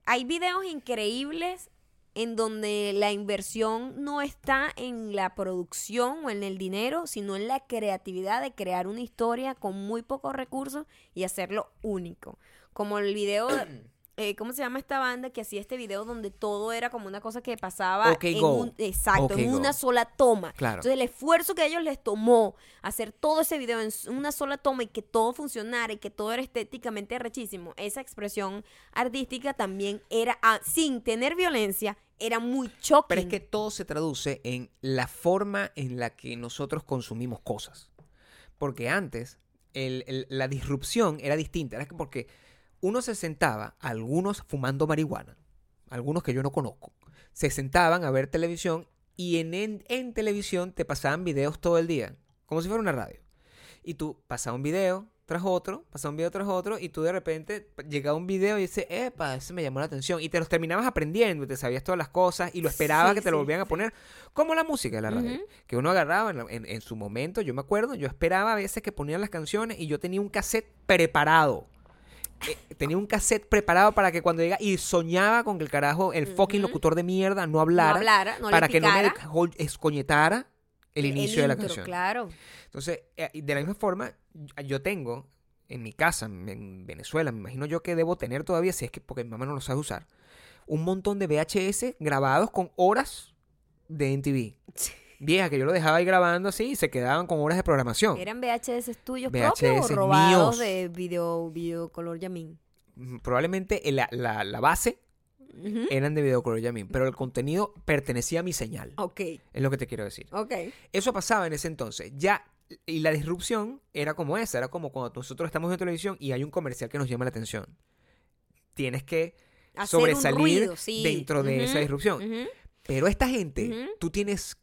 Hay videos increíbles en donde la inversión no está en la producción o en el dinero, sino en la creatividad de crear una historia con muy pocos recursos y hacerlo único. Como el video, de- eh, ¿cómo se llama esta banda que hacía este video donde todo era como una cosa que pasaba en Go. un, exacto, en Go. una sola toma. Claro. Entonces el esfuerzo que a ellos les tomó hacer todo ese video en una sola toma y que todo funcionara y que todo era estéticamente rechísimo, esa expresión artística también era, ah, sin tener violencia, era muy shocking. Pero es que todo se traduce en la forma en la que nosotros consumimos cosas. Porque antes el- el- la disrupción era distinta. Era que porque uno se sentaba, algunos fumando marihuana, algunos que yo no conozco, se sentaban a ver televisión y en, en, en televisión te pasaban videos todo el día, como si fuera una radio. Y tú pasabas un video tras otro, pasaba un video tras otro, y tú de repente llegaba un video y dices, epa, ese me llamó la atención. Y te los terminabas aprendiendo, y te sabías todas las cosas, y lo esperabas Sí, que te lo sí, volvieran a poner, como la música de la radio. Que uno agarraba en, en- en su momento, yo me acuerdo, yo esperaba a veces que ponían las canciones y yo tenía un cassette preparado. Eh, tenía un cassette preparado para que cuando llega y soñaba con que el carajo, el fucking locutor de mierda no no hablara, no para le que no me escoñetara el, inicio de la intro, canción. Claro. Entonces, eh, de la misma forma, yo tengo en mi casa, en- en Venezuela, me imagino yo que debo tener todavía, si es que porque mi mamá no lo sabe usar, un montón de VHS grabados con horas de NTV. vieja que yo lo dejaba ahí grabando así y se quedaban con horas de programación. ¿Eran VHS tuyos VHS propios o robados míos. de video, video color Yamin? Mm, Probablemente la, la- la base Eran de Videocolor Yamin, pero el contenido pertenecía a mi señal. Ok, Es lo que te quiero decir. ok. Eso pasaba en ese entonces. Ya, y la disrupción era como esa, era como cuando nosotros estamos en televisión y hay un comercial que nos llama la atención. Tienes que Hacer sobresalir ruido, sí. dentro de esa disrupción. Pero esta gente, tú tienes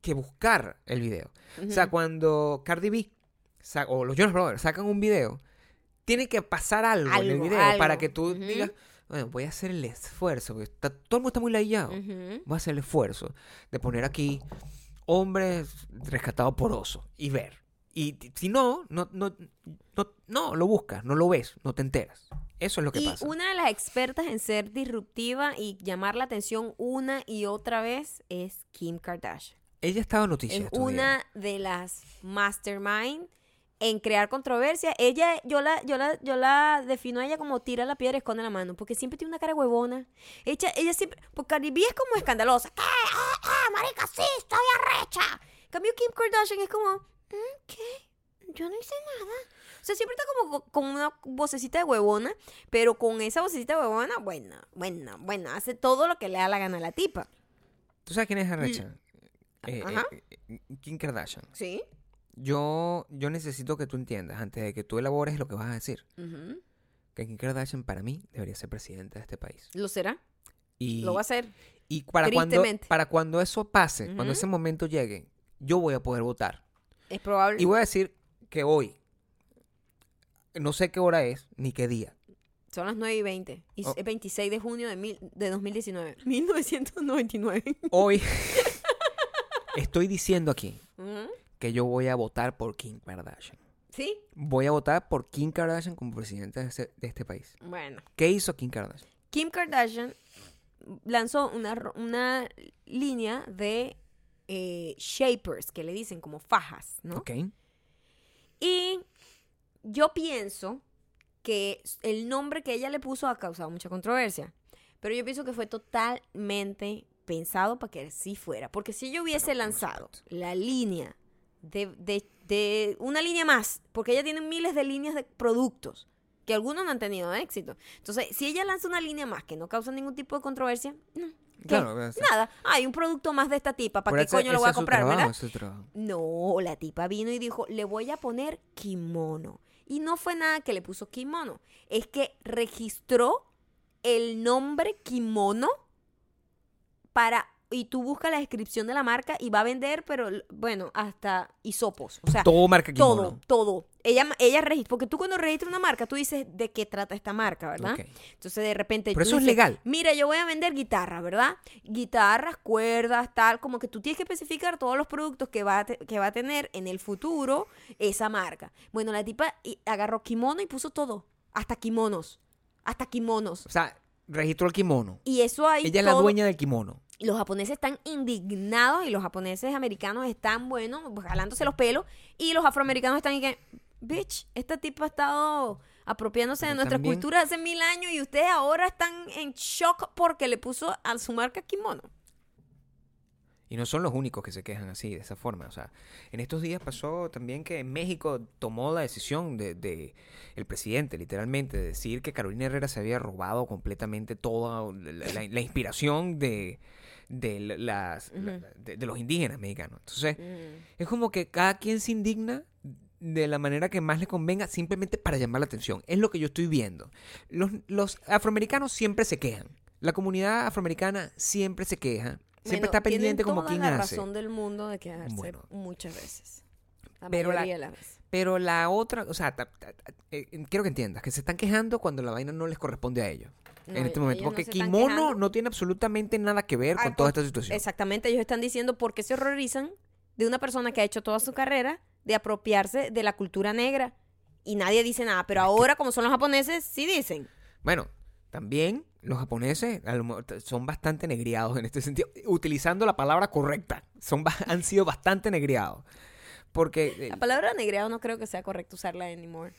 que buscar el video. O sea, cuando Cardi B o los Jonas Brothers sacan un video, tiene que pasar algo, en el Algo, video para que tú digas, bueno, voy a hacer el esfuerzo, porque está- todo el mundo está muy ladillado. Voy a hacer el esfuerzo de poner aquí hombres rescatados por oso y ver. Y si no, no, no, no, no lo buscas, no lo ves, no te enteras. Eso es lo que Y pasa. una de las expertas en ser disruptiva y llamar la atención una y otra vez es Kim Kardashian. Ella estaba en noticias. Es días. una de las mastermind en crear controversia. Ella, yo la, yo la, yo la defino a ella como tira la piedra y esconde la mano, porque siempre tiene una cara huevona. Ella, ella siempre, porque Cardi B es como escandalosa. ¿Qué? Ah, ah, marica, sí, estoy arrecha. En cambio Kim Kardashian es como, "Mm, ¿qué? Yo no hice nada. O sea, siempre está como co- con una vocecita de huevona, pero con esa vocecita de huevona, buena, buena, buena. Hace todo lo que le da la gana a la tipa. ¿Tú sabes quién es Arrecha? Eh, Ajá. eh, eh, Kim Kardashian. ¿Sí? Yo, yo necesito que tú entiendas, antes de que tú elabores lo que vas a decir, que Kim Kardashian para mí debería ser presidenta de este país. ¿Lo será? Y, Lo va a hacer. y para, cuando, para cuando eso pase, cuando ese momento llegue, yo voy a poder votar. Es probable. Y voy a decir que hoy, no sé qué hora es, ni qué día. Son las 9 y 20. Y Oh. es 26 de junio de, mil, de 2019. 1999. Hoy estoy diciendo aquí Ujú. Que yo voy a votar por Kim Kardashian. ¿Sí? Voy a votar por Kim Kardashian como presidenta de este, de este país. Bueno. ¿Qué hizo Kim Kardashian? Kim Kardashian lanzó una, una línea de eh, shapers, que le dicen como fajas, ¿no? ¿Ok? Y yo pienso que el nombre que ella le puso ha causado mucha controversia. Pero yo pienso que fue totalmente pensado para que así fuera. Porque si yo hubiese lanzado la línea de, de- de una línea más, porque ella tiene miles de líneas de productos que algunos no han tenido éxito. Entonces, si ella lanza una línea más que no causa ningún tipo de controversia. Claro, nada. Hay un producto más de esta tipa, ¿para qué ese- coño lo voy a comprar, trabajo, verdad? No, la tipa vino y dijo, le voy a poner kimono. Y no fue nada que le puso kimono. Es que registró el nombre kimono para... Y tú buscas la descripción de la marca y va a vender, pero bueno, hasta hisopos. O sea, Todo marca todo, kimono. todo. Ella, ella registra, porque tú cuando registras una marca, tú dices de qué trata esta marca, ¿verdad? Entonces de repente Pero tú eso es legal. Mira, yo voy a vender guitarras, ¿verdad? Guitarras, cuerdas, tal, como que tú tienes que especificar todos los productos que va a, te- que va a tener en el futuro esa marca. Bueno, la tipa agarró kimono y puso todo, hasta kimonos, hasta kimonos. O sea, registró el kimono. Y eso ahí Ella es la dueña del kimono. Los japoneses están indignados y los japoneses americanos están, bueno, pues, jalándose los pelos. Y los afroamericanos están y que, bitch, esta tipa ha estado apropiándose de nuestra también- cultura hace mil años y ustedes ahora están en shock porque le puso a su marca kimono. Y no son los únicos que se quejan así, de esa forma. O sea, en estos días pasó también que México tomó la decisión de, de el presidente, literalmente, de decir que Carolina Herrera se había robado completamente toda la, la- la inspiración de, de, las, la- de, de los indígenas mexicanos. Entonces, es como que cada quien se indigna de la manera que más le convenga simplemente para llamar la atención. Es lo que yo estoy viendo. Los, los afroamericanos siempre se quejan. La comunidad afroamericana siempre se queja. Siempre Bueno, está pendiente tienen como toda quién la hace. razón del mundo de quejarse Bueno. muchas veces. La Pero la- mayoría de las veces. Pero la otra, o sea, ta- ta- ta- eh, quiero que entiendas que se están quejando cuando la vaina no les corresponde a ellos. No, en este momento. no Porque Kimono quejando. no tiene absolutamente nada que ver con toda esta situación. Exactamente, ellos están diciendo por qué se horrorizan de una persona que ha hecho toda su carrera de apropiarse de la cultura negra. Y nadie dice nada, pero ahora como son los japoneses, sí dicen. Bueno, también los japoneses son bastante negriados en este sentido, utilizando la palabra correcta. Son, han sido bastante negriados. Porque, eh, La palabra negreado no creo que sea correcto usarla anymore.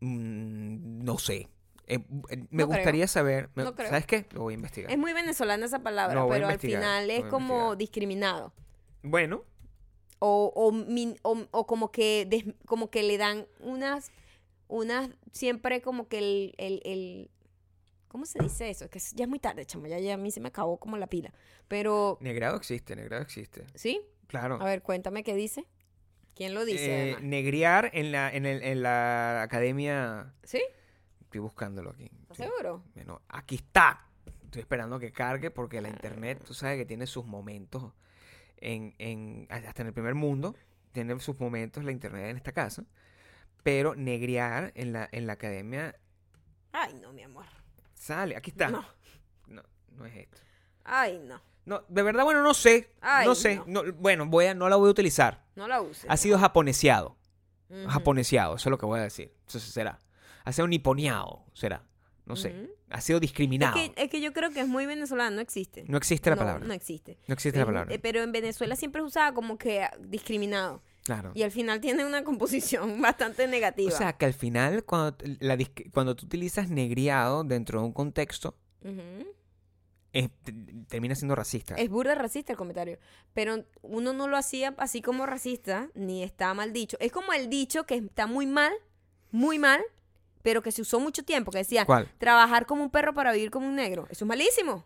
mm, no sé. Eh, eh, me No creo. gustaría saber. me- No creo. ¿Sabes qué? Lo voy a investigar. Es muy veneciana esa palabra, No, pero al final es como investigar. discriminado. Bueno, O, o, min- o- o como que des- como que le dan unas, unas, siempre como que el, el, el- ¿cómo se dice eso? Es que ya es muy tarde, chamo, ya, ya a mí se me acabó como la pila. Pero, negrado existe, negrado existe. ¿sí? Claro. A ver, cuéntame qué dice. ¿Quién lo dice? Eh, negriar en la, en, el- en la academia. ¿Sí? Estoy buscándolo aquí. ¿Estás Sí. seguro? Bueno, aquí está. Estoy esperando que cargue porque la internet, tú sabes que tiene sus momentos en, en hasta en el primer mundo, tiene sus momentos la internet en esta casa. Pero negriar en la, en la academia Ay, no, mi amor. sale. Aquí está. No. No, no es esto. Ay, no. No, de verdad, bueno, no sé. Ay, no sé. no. no, bueno, voy a, no la voy a utilizar. No la uses. Ha sido japoneseado. Japoneseado, eso es lo que voy a decir. Eso será. Ha sido niponeado, será. No sé. Ha sido Es discriminado. que, es que yo creo que es muy venezolano, no existe. No existe la No, palabra. No No, existe. existe la palabra. Pero en Venezuela siempre es usada como que discriminado. Claro. Y al final tiene una composición bastante O negativa. sea, que al final, cuando, la cuando tú utilizas negriado dentro de un contexto, Ujú. Es- termina siendo racista. Es burda racista el comentario. Pero uno no lo hacía así como racista, ni está mal dicho. Es como el dicho que está muy mal, muy mal, pero que se usó mucho tiempo, que decía, ¿Cuál? trabajar como un perro para vivir como un negro. Eso es malísimo.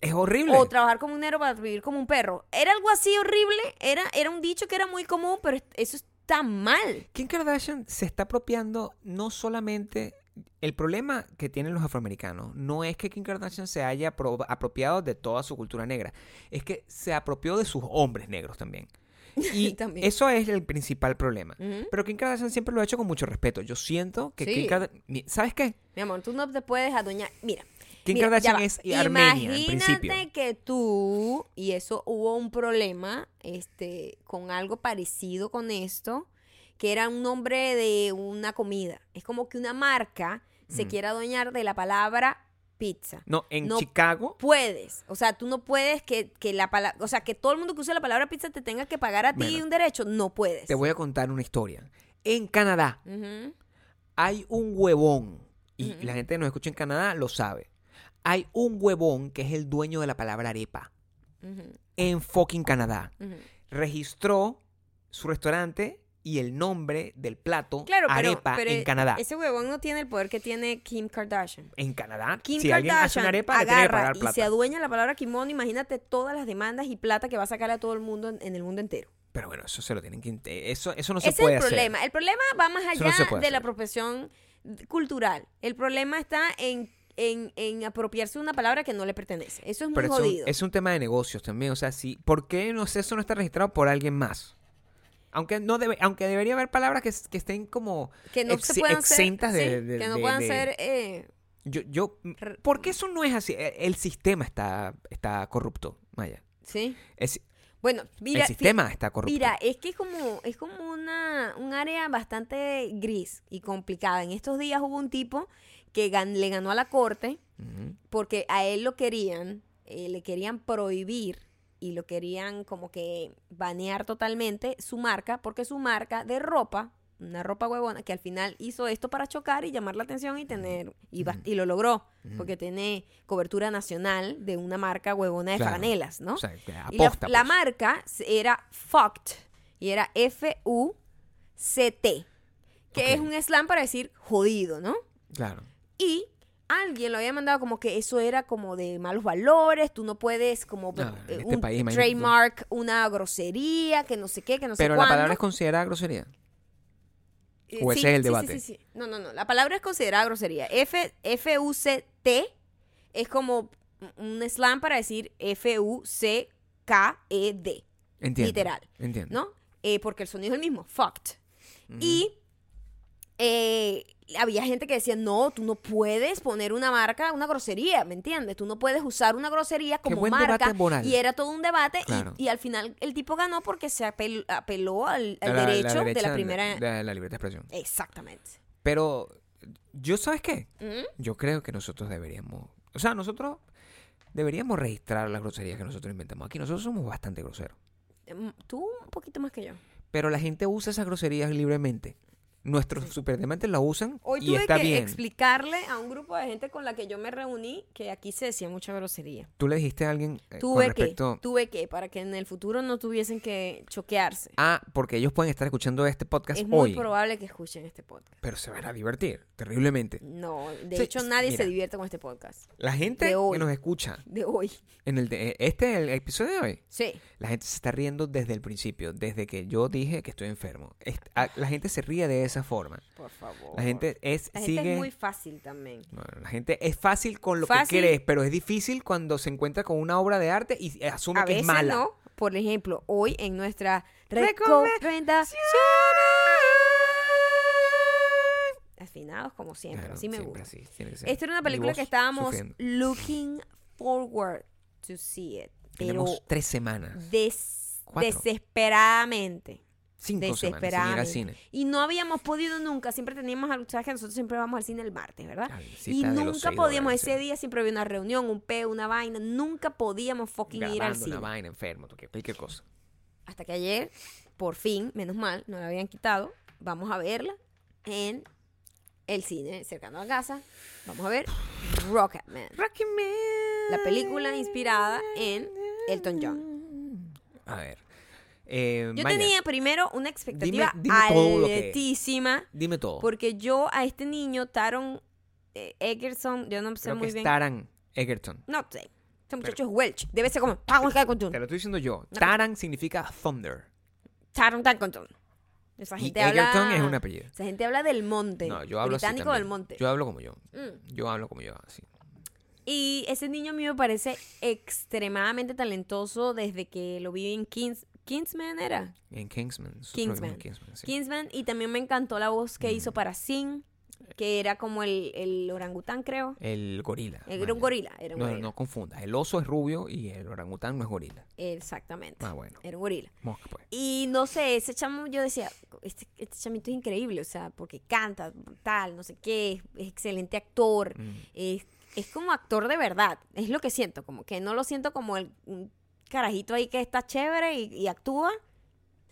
Es horrible. O trabajar como un negro para vivir como un perro. Era algo así horrible. Era, era un dicho que era muy común, pero es- eso está mal. Kim Kardashian se está apropiando no solamente... El problema que tienen los afroamericanos no es que Kim Kardashian se haya apro- apropiado de toda su cultura negra, es que se apropió de sus hombres negros también. Y También. eso es el principal problema. Pero Kim Kardashian siempre lo ha hecho con mucho respeto. Yo siento que Sí. Kim Kardashian... ¿Sabes qué? Mi amor, tú no te puedes adueñar. Mira. Kim mira, Kardashian es armenia, en Imagínate principio. que tú, y eso hubo un problema este, con algo parecido con esto, que era un nombre de una comida. Es como que una marca se Mm. quiera adueñar de la palabra pizza. No, en No Chicago... Puedes, o sea, tú no puedes que, que la palabra, o sea, que todo el mundo que use la palabra pizza te tenga que pagar a ti Bueno. un derecho, no puedes. Te voy a contar una historia. En Canadá hay un huevón, y la gente que nos escucha en Canadá lo sabe. Hay un huevón que es el dueño de la palabra arepa en fucking Canadá. Registró su restaurante y el nombre del plato Claro, pero, arepa pero en Canadá. ese huevón no tiene el poder que tiene Kim Kardashian. En Canadá, Kim si alguien hace Kardashian una arepa, le tiene que agarra pagar y plata. se adueña la palabra kimono, imagínate todas las demandas y plata que va a sacar a todo el mundo en, en el mundo entero. Pero bueno, eso se lo tienen que... Eso, eso no se Ese puede es el hacer. problema. El problema va más allá no de la hacer. apropiación cultural. El problema está en, en, en apropiarse de una palabra que no le pertenece. Eso es muy Pero jodido. es un tema de negocios también. O sea, si, ¿por qué no sé, eso no está registrado por alguien más? Aunque no debe, aunque debería haber palabras que, que estén como que no ex- se puedan ser, exentas de, sí, de- que no de- puedan de- ser eh, yo, yo ¿Por qué eso no es así? E- El sistema está, está corrupto, Maya. sí. Bueno, mira, el sistema está corrupto. Mira, es que es como, es como una, un área bastante gris y complicada. En estos días hubo un tipo que gan- le ganó a la corte porque a él lo querían, eh, le querían prohibir y lo querían como que banear totalmente su marca, porque su marca de ropa, una ropa huevona, que al final hizo esto para chocar y llamar la atención y tener, y, lo logró, porque tiene cobertura nacional de una marca huevona de Claro. franelas, ¿no? O sea, Y la, la pues. marca era Fucked y era F-U-C-T, que es un slang para decir jodido, ¿no? Claro. Y alguien lo había mandado como que eso era como de malos valores, tú no puedes como eh, este un país, trademark una grosería, que no sé qué, que no Pero sé la cuándo. palabra es considerada grosería. Eh, o ese es el debate. Sí, sí, sí. No, no, no. La palabra es considerada grosería. F, F-U-C-T es como un slang para decir F-U-C-K-E-D. Entiendo. Literal. Entiendo. ¿no? Eh, porque el sonido es el mismo, fucked. Y eh, había gente que decía, no, tú no puedes poner una marca, una grosería, ¿me entiendes? Tú no puedes usar una grosería como marca. Y era todo un debate y- Claro. y, al final el tipo ganó porque se apel- apeló al, al La- la derecho de la primera... de la libertad de expresión. Exactamente. Pero, ¿yo sabes qué? ¿Mm? Yo creo que nosotros deberíamos... O sea, nosotros deberíamos registrar las groserías que nosotros inventamos aquí. Nosotros somos bastante groseros. Mm, Tú un poquito más que yo. Pero la gente usa esas groserías libremente. Nuestros superdiamantes la usan Hoy y tuve está que bien. explicarle a un grupo de gente con la que yo me reuní que aquí se decía mucha grosería. Tú le dijiste a alguien eh, con Tuve que, respecto... tuve que, para que en el futuro no tuviesen que choquearse. Ah, porque ellos pueden estar escuchando este podcast es muy hoy, probable que escuchen este podcast. pero se van a divertir terriblemente. No, de Sí, hecho nadie mira. se divierte con este podcast. La gente que nos escucha De hoy. en el de, este el episodio de hoy, Sí. La gente se está riendo desde el principio, desde que yo dije que estoy enfermo. A- La gente se ríe de esa forma. Por favor. La gente es La sigue gente es muy fácil también. La gente es fácil con lo Fácil. que crees, pero es difícil cuando se encuentra con una obra de arte y asume A que veces es mala. no. Por ejemplo, hoy en nuestra Recomendación. Afinados como siempre, Claro, así me siempre gusta. así. Esta era una película que estábamos sufriendo. looking forward to see it. Pero Tenemos tres semanas, des- Cuatro. desesperadamente. cinco semanas sin ir al Desesperadamente. cine. Y no habíamos podido nunca, siempre teníamos, al- sabes que nosotros siempre vamos al cine el martes, ¿verdad? Y nunca podíamos, ese día siempre había una reunión, un peo, una vaina, nunca podíamos fucking ir al cine. una vaina, enfermo, cualquier cosa. Hasta que ayer, por fin, menos mal, no la habían quitado, vamos a verla en el cine cercano a casa. Vamos a ver Rocketman, la película inspirada en Elton John. A ver. eh, Yo Maya, tenía primero una expectativa dime que- altísima Dime todo. porque yo a este niño, Taron eh, Egerton, yo no sé Creo que muy es bien. Taran Egerton. No sé. Este muchacho es Welch. Debe ser como. Te lo estoy diciendo yo. No. Taran significa thunder. Taron Egerton. Esa Y gente habla. Egerton es un apellido. Esa gente habla del monte. No, yo hablo así británico del también. monte. Yo hablo como yo. Mm. Yo hablo como yo, así. Y ese niño mío me parece extremadamente talentoso desde que lo vi en Kings, Kingsman, ¿era? En Kingsman. Kingsman. Kingsman, sí. Kingsman. Y también me encantó la voz que Mm. hizo para Sing, que era como el, el orangután, creo. El gorila. Era un gorila. Era un No, gorila. no confundas. El oso es rubio y el orangután no es gorila. Exactamente. Ah, bueno. Era un gorila. Mosca, pues. Y no sé, ese chamo, yo decía, este, este chamito es increíble, o sea, porque canta, tal, no sé qué, es excelente actor, Mm. es, es como actor de verdad, es lo que siento, como que no lo siento como el un carajito ahí que está chévere y, y actúa,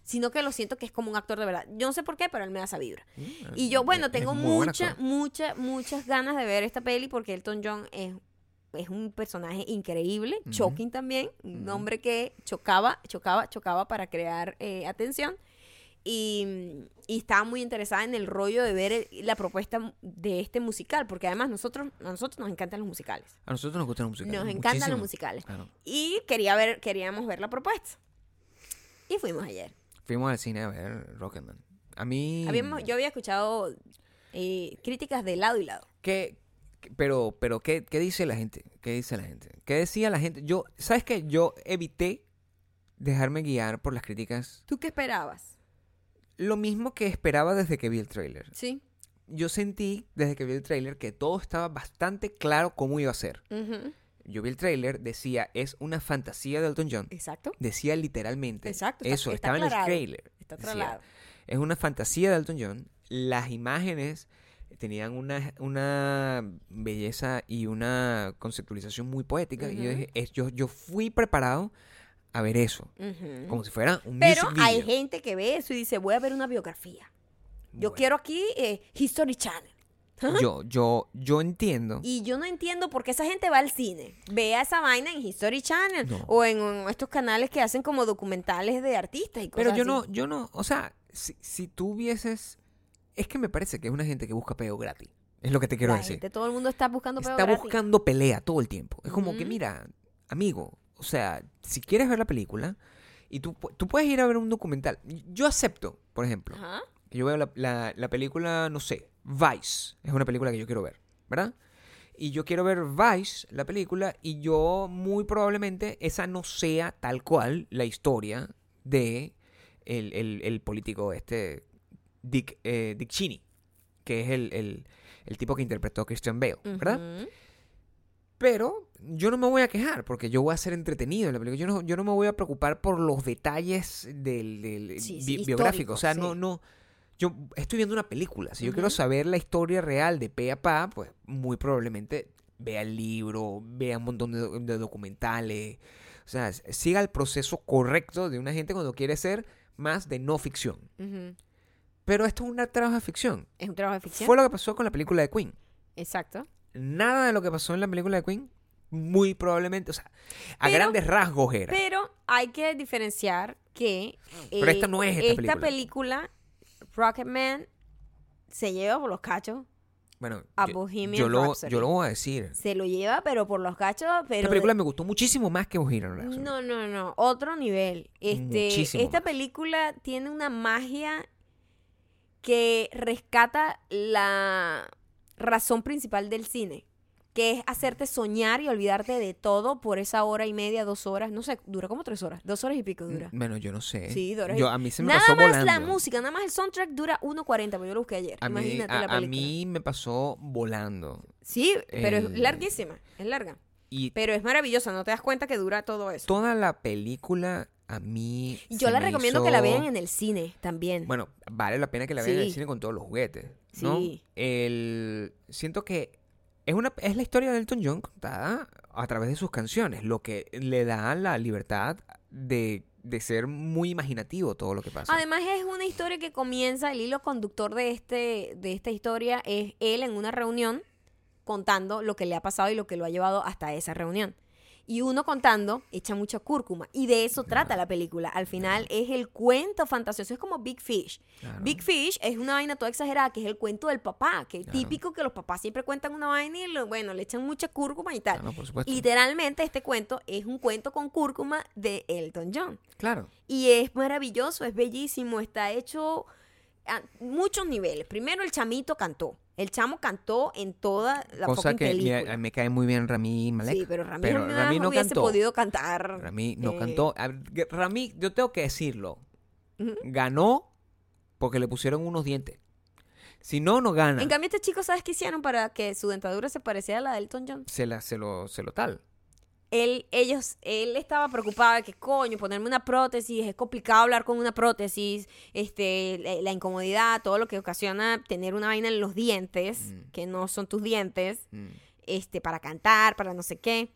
sino que lo siento que es como un actor de verdad. Yo no sé por qué, pero él me da esa vibra. Mm, Y yo, bueno, es tengo muchas, muchas, muchas ganas de ver esta peli porque Elton John es, es un personaje increíble, Ujú. shocking también, un hombre que chocaba, chocaba, chocaba para crear eh, atención. Y, y estaba muy interesada en el rollo de ver el- la propuesta de este musical, porque además nosotros, a nosotros nos encantan los musicales. A nosotros nos gustan los musicales. Nos encantan los musicales. Claro. Y quería ver, queríamos ver la propuesta. Y fuimos ayer. Fuimos al cine a ver Rocketman. A mí... Habíamos, yo había escuchado eh, críticas de lado y lado. ¿Qué, qué- pero, pero ¿qué, ¿qué dice la gente? ¿Qué dice la gente? ¿Qué decía la gente? Yo, ¿sabes qué? Yo evité dejarme guiar por las críticas. ¿Tú qué esperabas? Lo mismo que esperaba desde que vi el tráiler. Sí. Yo sentí desde que vi el tráiler que todo estaba bastante claro cómo iba a ser. Ujú. Yo vi el tráiler, decía, es una fantasía de Elton John. Exacto. Decía literalmente. Exacto, está- Eso, está estaba en el trailer. Está Decía. Es una fantasía de Elton John. Las imágenes tenían una, una belleza y una conceptualización muy poética. Y yo dije, es- yo, yo fui preparado a ver eso. Como si fuera un Pero music hay video. gente que ve eso y dice, voy a ver una biografía. Yo Bueno, quiero aquí eh, History Channel. Yo, yo, yo entiendo. Y yo no entiendo por qué esa gente va al cine. Vea esa vaina en History Channel No. o en, estos canales que hacen como documentales de artistas y cosas Pero yo así. no, yo no, o sea, si, si tú vieses, es que me parece que es una gente que busca peo gratis. Es lo que te quiero La decir. gente, todo el mundo está buscando peo Está gratis. buscando pelea todo el tiempo. Es como que, mira, amigo, o sea, si quieres ver la película y tú, tú puedes ir a ver un documental. Yo acepto, por ejemplo, que yo veo la, la- la película, no sé, Vice. Es una película que yo quiero ver, ¿verdad? Y yo quiero ver Vice, la película, y yo muy probablemente esa no sea tal cual la historia de el, el- el político este, Dick, eh, Dick Cheney, que es el, el- el tipo que interpretó a Christian Bale, ¿verdad? Ujú. Pero yo no me voy a quejar porque yo voy a ser entretenido en la película. Yo no, yo no me voy a preocupar por los detalles del, del Sí, bi- sí, biográfico. O sea, no, no. Yo estoy viendo una película. Si yo quiero saber la historia real de pe a pa, pues muy probablemente vea el libro, vea un montón de, do- de documentales. O sea, siga el proceso correcto de una gente cuando quiere ser más de no ficción. Pero esto es un trabajo de ficción. Es un trabajo de ficción. Fue lo que pasó con la película de Queen. Exacto. Nada de lo que pasó en la película de Queen, muy probablemente, o sea, a Pero- grandes rasgos era. Pero hay que diferenciar que Pero eh, esta no es esta película. Rocketman se lleva por los cachos, bueno, a yo, Bohemian yo lo, Rhapsody. yo lo voy a decir. se lo lleva pero por los cachos, pero Esta película me gustó muchísimo más que Bohemian Rhapsody. no, no, no, otro nivel. Este, Muchísimo esta más. película tiene una magia que rescata la razón principal del cine, que es hacerte soñar y olvidarte de todo por esa hora y media, dos horas, no sé, dura como tres horas, dos horas y pico dura. Bueno, yo no sé. Sí, dura- Yo, a mí se me Nada pasó más volando. la música, nada más el soundtrack dura 1.40, porque yo lo busqué ayer. A mí, Imagínate a, la a película. mí me pasó volando. Sí, pero el- es larguísima, es larga. Y Pero es maravillosa, no te das cuenta que dura todo eso. toda la película a mí. Yo la recomiendo que la vean en el cine también. Bueno, vale la pena que la vean en el cine con todos los juguetes. ¿no? Sí. El, siento que es, una, es la historia de Elton John contada a través de sus canciones, lo que le da la libertad de, de ser muy imaginativo todo lo que pasa. Además es una historia que comienza, el hilo conductor de, este, de esta historia es él en una reunión contando lo que le ha pasado y lo que lo ha llevado hasta esa reunión. Y uno contando echa mucha cúrcuma. Y de eso trata la película. Al final es el cuento fantasioso. Es como Big Fish. Claro. Big Fish es una vaina toda exagerada, que es el cuento del papá. Que es Claro. típico que los papás siempre cuentan una vaina y lo- bueno, le echan mucha cúrcuma y tal. Claro, por supuesto. Literalmente este cuento es un cuento con cúrcuma de Elton John. Claro. Y es maravilloso, es bellísimo, está hecho a muchos niveles. Primero el chamito cantó. El chamo cantó en toda la Cosa que mira, me cae muy bien Rami Malek. sí, pero Rami, pero jamás Rami no hubiese cantó. podido cantar. Rami no eh, cantó. Rami, yo tengo que decirlo. Ganó porque le pusieron unos dientes. Si no, no gana. En cambio, este chico, ¿sabes qué hicieron para que su dentadura se pareciera a la de Elton John? se, la, se, lo, se lo tal. Él, ellos, él estaba preocupado de que, coño, ponerme una prótesis, es complicado hablar con una prótesis, este, la, la incomodidad, todo lo que ocasiona tener una vaina en los dientes, Mm. que no son tus dientes. Mm. este, para cantar, para no sé qué.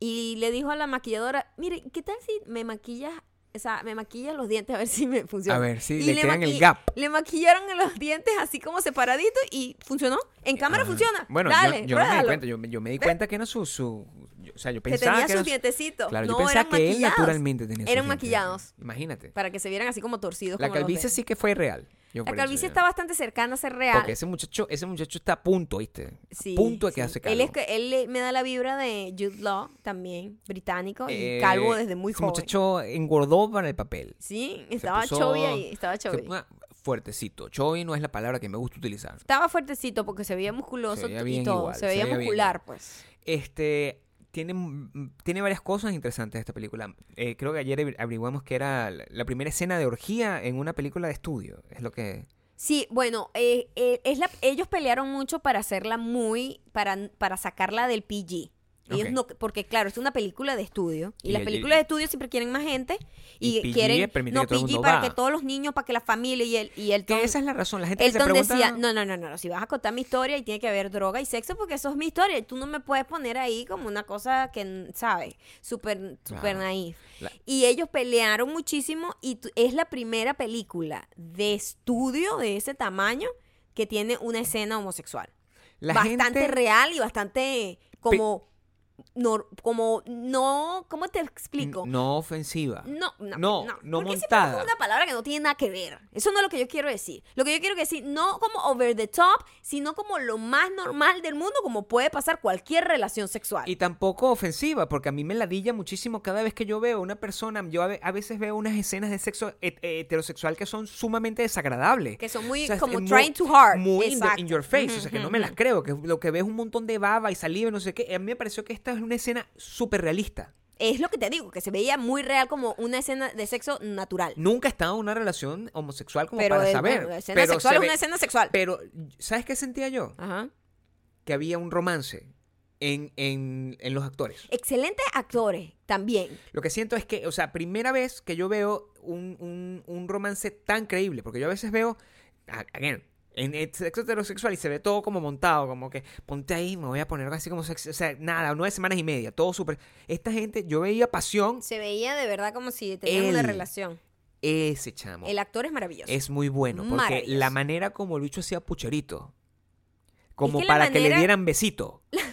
Y le dijo a la maquilladora, mire, ¿qué tal si me maquillas, o sea, me maquillas los dientes a ver si me funciona? A ver, si le quedan el gap. Le maquillaron los dientes así como separaditos y funcionó. En cámara Ah, funciona. Bueno, Dale, yo, no me di cuenta. Yo, yo me di cuenta que era su... su yo- o sea, yo Que pensaba tenía que sus dientecitos. Claro, no, yo pensaba eran que él maquillados. naturalmente tenía Eran maquillados. Imagínate. Para que se vieran así como torcidos. La como calvicie sí que fue real. Yo La calvicie está bastante cercana a ser real. Porque ese muchacho, ese muchacho está a punto, ¿viste? Sí, punto de que sí. hace Él, es calvo. él me da la vibra de Jude Law también, británico y Eh, calvo desde muy ese joven. muchacho engordó para el papel. Sí, estaba chubby ahí, estaba ah, fuertecito. Chovy no es la palabra que me gusta utilizar. Estaba fuertecito porque se veía musculoso Se veía y todo. igual, se se veía bien muscular, pues. Este tiene, mm, tiene varias cosas interesantes esta película. Eh, creo que ayer averiguamos que era la la primera escena de orgía en una película de estudio. Es lo que. Sí, bueno, eh, eh, es la, ellos pelearon mucho para hacerla muy, para, para sacarla del PG. Ellos no, porque claro, es una película de estudio y, Y las el- películas de estudio siempre quieren más gente y, Y PG quieren no PG para va. que todos los niños, para que la familia y el y el Que esa es la razón. La gente se Elton pregunta. decía, no, no, no, no, si vas a contar mi historia y tiene que haber droga y sexo porque eso es mi historia y tú no me puedes poner ahí como una cosa que, ¿sabes? Súper, súper naif. La- Y ellos pelearon muchísimo y es la primera película de estudio de ese tamaño que tiene una escena homosexual. la bastante gente- real y bastante como, nor- como, no, ¿cómo te explico? No ofensiva. No, no, No, no, no porque montada. pongo una palabra que no tiene nada que ver. Eso no es lo que yo quiero decir. Lo que yo quiero decir, no como over the top, sino como lo más normal del mundo, como puede pasar cualquier relación sexual. Y tampoco ofensiva, porque a mí me ladilla muchísimo cada vez que yo veo una persona. Yo a ve- a veces veo unas escenas de sexo het- heterosexual que son sumamente desagradables. que son muy O sea, como es trying too hard. Muy in, the- in your face. O sea, que no me las creo. Que lo que ves es un montón de baba y saliva y no sé qué. A mí me pareció que esta es una escena súper realista. Es lo que te digo, que se veía muy real como una escena de sexo natural. Nunca he estado en una relación homosexual como pero para es- saber. escena pero sexual se es ve- una escena sexual. Pero, ¿sabes qué sentía yo? Ajá. Que había un romance en, en, en los actores. Excelentes actores también. Lo que siento es que, o sea, primera vez que yo veo un, un, un romance tan creíble, porque yo a veces veo, again, en el sexo heterosexual y se ve todo como montado, como que ponte ahí, me voy a poner así como sexy, o sea, nada, nueve semanas y media, todo súper. Esta gente, yo veía pasión, Se veía de verdad como si tenían una relación. ese chamo. El actor es maravilloso. Es muy bueno, porque Maravilloso. la manera como el bicho hacía pucherito, como que para que le dieran besito,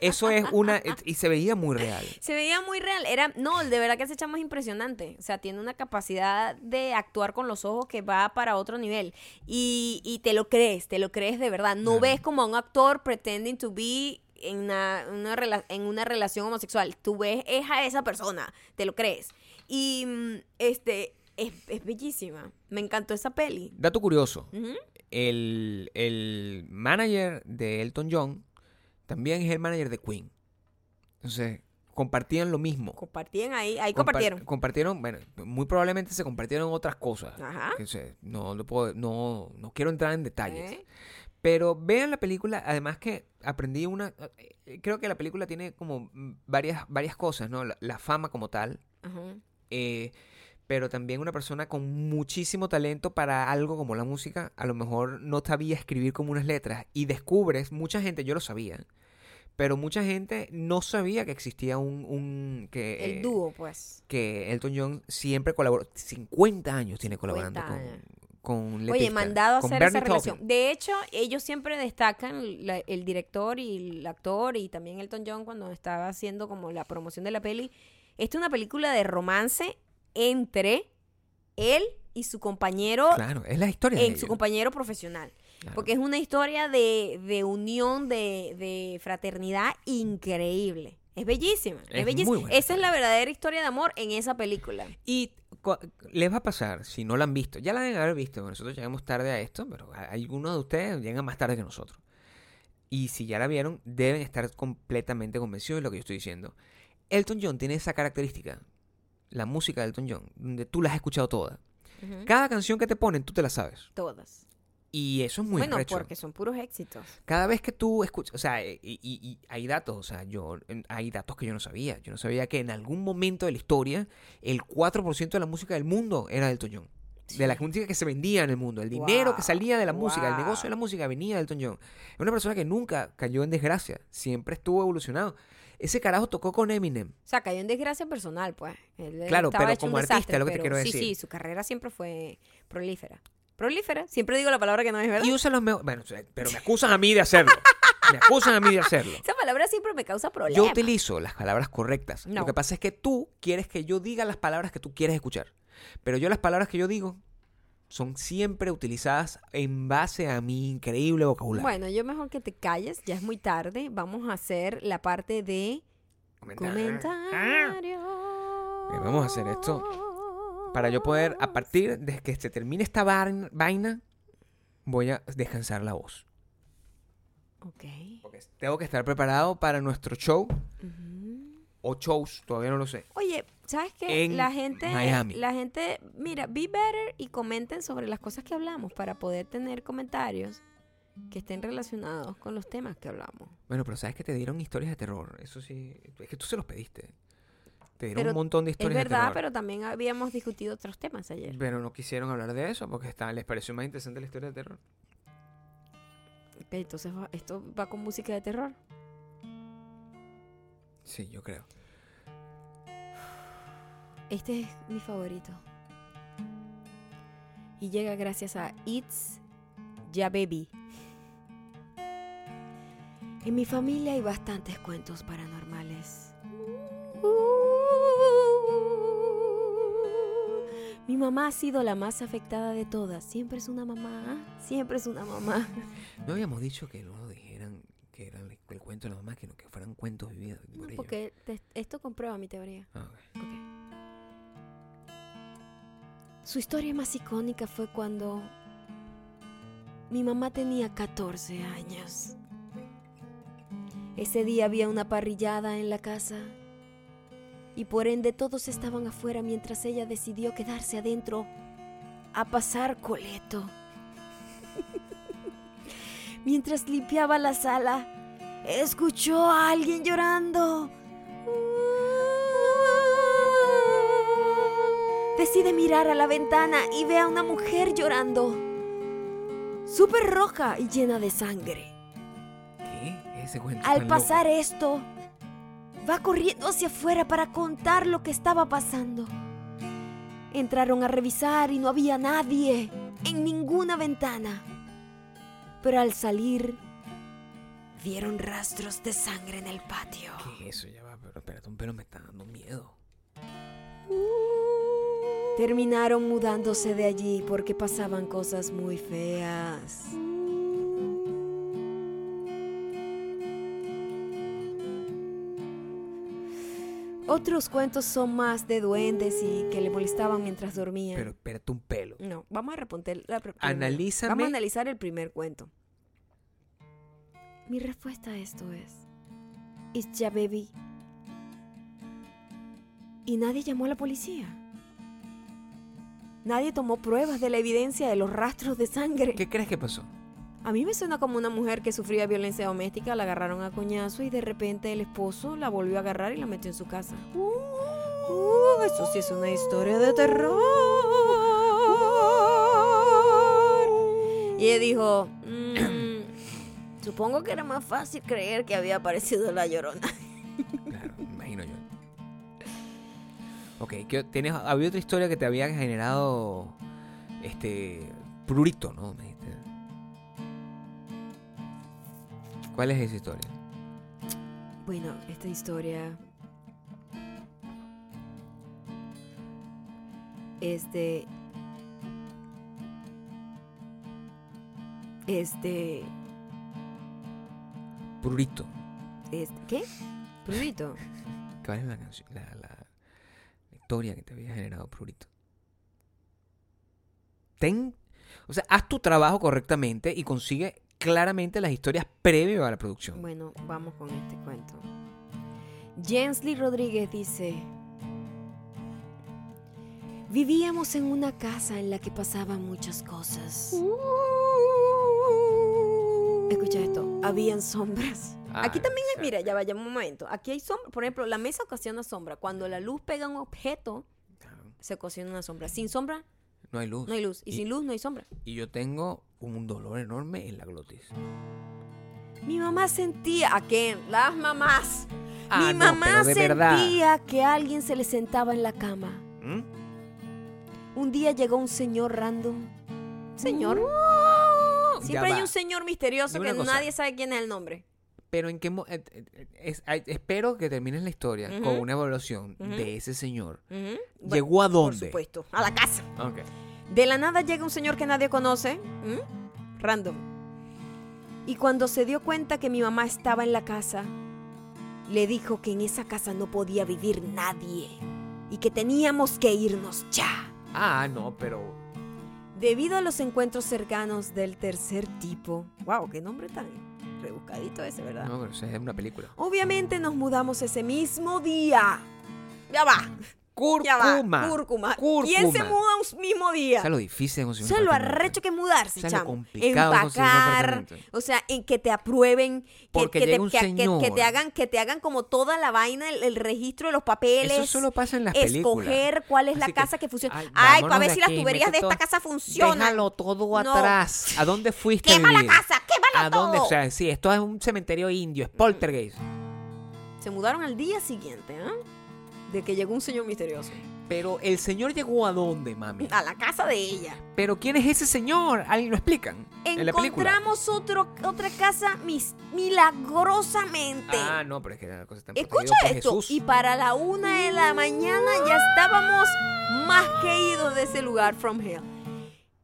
eso es una... Y se veía muy real. Se veía muy real. Era, no, de verdad que ese chamo es impresionante. O sea, tiene una capacidad de actuar con los ojos que va para otro nivel. Y, y te lo crees, te lo crees de verdad. No ves como a un actor pretending to be en una, una rela- en una relación homosexual. Tú ves es a esa persona, te lo crees. Y mm, este es, es bellísima. Me encantó esa peli. Dato curioso, el, el manager de Elton John también es el manager de Queen. Entonces, compartían lo mismo. Compartían ahí, ahí Compar- compartieron. Compartieron, bueno, muy probablemente se compartieron otras cosas. Ajá. Que se- no, lo puedo- no, no quiero entrar en detalles. ¿Eh? Pero vean la película, además que aprendí una... eh, Creo que la película tiene como varias, varias cosas, ¿no? La, la fama como tal, Ajá. eh, pero también una persona con muchísimo talento para algo como la música, a lo mejor no sabía escribir como unas letras y descubres, mucha gente, yo lo sabía, pero mucha gente no sabía que existía un... un que, El eh, dúo, pues. que Elton John siempre colaboró, 50 años tiene 50 colaborando con, años. con Oye, mandado a hacer esa relación. Taupin. De hecho, ellos siempre destacan, la- el director y el actor y también Elton John cuando estaba haciendo como la promoción de la peli. Esta es una película de romance entre él y su compañero, Claro, es la historia de en su compañero profesional. Claro. Porque es una historia de, de unión, de, de fraternidad increíble. Es bellísima, es, Es bellísima. Esa es la verdadera historia de amor en esa película. Y les va a pasar, si no la han visto, ya la deben haber visto, nosotros llegamos tarde a esto, pero algunos de ustedes llegan más tarde que nosotros. Y si ya la vieron, deben estar completamente convencidos de lo que yo estoy diciendo. Elton John tiene esa característica, la música de Elton John, donde tú la has escuchado toda. Cada canción que te ponen, tú te la sabes. Todas. Y eso es muy bueno, arrecho. porque son puros éxitos. Cada vez que tú escuchas, o sea, y, y- y hay datos, o sea, yo, hay datos que yo no sabía. Yo no sabía que en algún momento de la historia, el 4% de la música del mundo era de Elton John. De la música que se vendía en el mundo. El dinero que salía de la música, el negocio de la música venía de Elton John. Es una persona que nunca cayó en desgracia. Siempre estuvo evolucionado. Ese carajo tocó con Eminem. O sea, cayó en desgracia personal, pues. Él Claro, pero como artista, es lo que te quiero Sí, decir. sí, su carrera siempre fue prolífera. Prolífera. Siempre digo la palabra que no es verdad. Y usa los mejores... Bueno, pero me acusan a mí de hacerlo. me acusan a mí de hacerlo. Esa palabra siempre me causa problemas. Yo utilizo las palabras correctas. No. Lo que pasa es que tú quieres que yo diga las palabras que tú quieres escuchar. Pero yo las palabras que yo digo son siempre utilizadas en base a mi increíble vocabulario. Bueno, yo mejor que te calles, ya es muy tarde. Vamos a hacer la parte de comentarios. Eh, vamos a hacer esto Para yo poder, a partir de que se termine esta vain- vaina, voy a descansar la voz. Ok. Porque tengo que estar preparado para nuestro show Ujú. O shows, todavía no lo sé. Oye, ¿sabes qué? En La gente, Miami. la gente, mira, be better y comenten sobre las cosas que hablamos para poder tener comentarios que estén relacionados con los temas que hablamos. Bueno, pero sabes que te dieron historias de terror. Eso sí, es que tú se los pediste. Te dieron Pero un montón de Es historias de verdad, terror. pero también habíamos discutido otros temas ayer. Pero no quisieron hablar de eso porque está, les pareció más interesante la historia de terror. Ok, entonces esto va con música de terror. Sí, yo creo. Este es mi favorito. Y llega gracias a It's Ya Baby. En mi familia hay bastantes cuentos paranormales. Mi mamá ha sido la más afectada de todas. Siempre es una mamá. Siempre es una mamá. No habíamos dicho que no dijeran que era el, el cuento de la mamá, que no que fueran cuentos vividos por No, ellos. porque te- esto comprueba mi teoría. Ah. Su historia más icónica fue cuando mi mamá tenía 14 años. Ese día había una parrillada en la casa y por ende todos estaban afuera mientras ella decidió quedarse adentro a pasar coleto. mientras limpiaba la sala, escuchó a alguien llorando. Decide mirar a la ventana y ve a una mujer llorando, súper roja y llena de sangre. ¿Qué? Ese cuento Al pasar loco. esto, va corriendo hacia afuera para contar lo que estaba pasando. Entraron a revisar y no había nadie en ninguna ventana. Pero al salir, vieron rastros de sangre en el patio. ¿Qué es eso? Ya va, pero espérate, un pelo me está dando miedo. Terminaron mudándose de allí porque pasaban cosas muy feas. Otros cuentos son más de duendes y que le molestaban mientras dormía. Pero espérate un pelo. No, vamos a responder la. Analízame. Vamos a analizar el primer cuento. Mi respuesta a esto es: It's ya baby. Y nadie llamó a la policía. Nadie tomó pruebas de la evidencia de los rastros de sangre. ¿Qué crees que pasó? A mí me suena como una mujer que sufría violencia doméstica, la agarraron a coñazo y de repente el esposo la volvió a agarrar y la metió en su casa. Uh, eso sí es una historia de terror. Y ella dijo, "Mm, supongo que era más fácil creer que había aparecido la llorona. Claro, me imagino yo. Ok, ¿qué- ¿tienes, había otra historia que te había generado este prurito, ¿no? Me dijiste. ¿Cuál es esa historia? Bueno, esta historia es de... Prurito. es- ¿Qué? Prurito. ¿Cuál es la canción? La, la- la historia que te había generado prurito. Ten, o sea, haz tu trabajo correctamente y consigue claramente las historias previas a la producción. Bueno, vamos con este cuento. Jensley Rodríguez dice, vivíamos en una casa en la que pasaban muchas cosas. Escucha esto, habían sombras. Ah, Aquí también hay, mira, ya vaya un momento. Aquí hay sombra. Por ejemplo, la mesa ocasiona sombra. Cuando la luz pega un objeto, claro, se ocasiona una sombra. Sin sombra, No hay luz. no hay luz. Y, Y- sin luz, no hay sombra. Y yo tengo un dolor enorme en la glotis. Mi mamá sentía, ¿a qué? Las mamás. Ah, Mi no, mamá pero de verdad. sentía que alguien se le sentaba en la cama. ¿Mm? Un día llegó un señor random. Señor. Ya Siempre hay va. un señor misterioso Dime que una cosa. nadie sabe quién es el nombre. Pero en qué mo- eh, eh, es- ay, espero que termines la historia con una evaluación Ujú. de ese señor. Ujú. Bueno, ¿Llegó a Por dónde? supuesto, a la casa. Ok. De la nada llega un señor que nadie conoce. ¿m? Random. Y cuando se dio cuenta que mi mamá estaba en la casa, le dijo que en esa casa no podía vivir nadie y que teníamos que irnos ya. Ah, no, pero Debido a los encuentros cercanos del tercer tipo. Wow, qué nombre tan rebuscadito ese, ¿verdad? no, pero es una película. Obviamente nos mudamos ese mismo día. Ya va. Cúrcuma. Cúrcuma. Cúrcuma. ¿Quién se muda un mismo día? ¿Sabes lo difícil conseguir un ¿Sabes lo arrecho que es mudarse, ¿Sabes lo chamo? complicado Empacar, o sea, en que te aprueben, que, Porque que te, llega un que- que- que señor. te hagan, que te hagan como toda la vaina, el, el registro de los papeles. Eso solo pasa en las películas. escoger cuál es la Así casa que funciona. ay, para ver si las tuberías de esta casa funcionan. Déjalo todo No. atrás. ¿A dónde fuiste ¡Quema la casa! ¡Quémalo ¿A dónde? todo! O sea, sí, esto es un cementerio indio, es poltergeist. Se mudaron al día siguiente, ¿ah? De que llegó un señor misterioso. Pero el señor llegó a dónde, mami. A la casa de ella. Pero ¿quién es ese señor? ¿Alguien lo explican? En la película. Encontramos otro, otra casa mis, milagrosamente. Ah, no, pero es que la cosa está Escucha esto. Y para la una de la mañana ya estábamos más que idos de ese lugar from hell.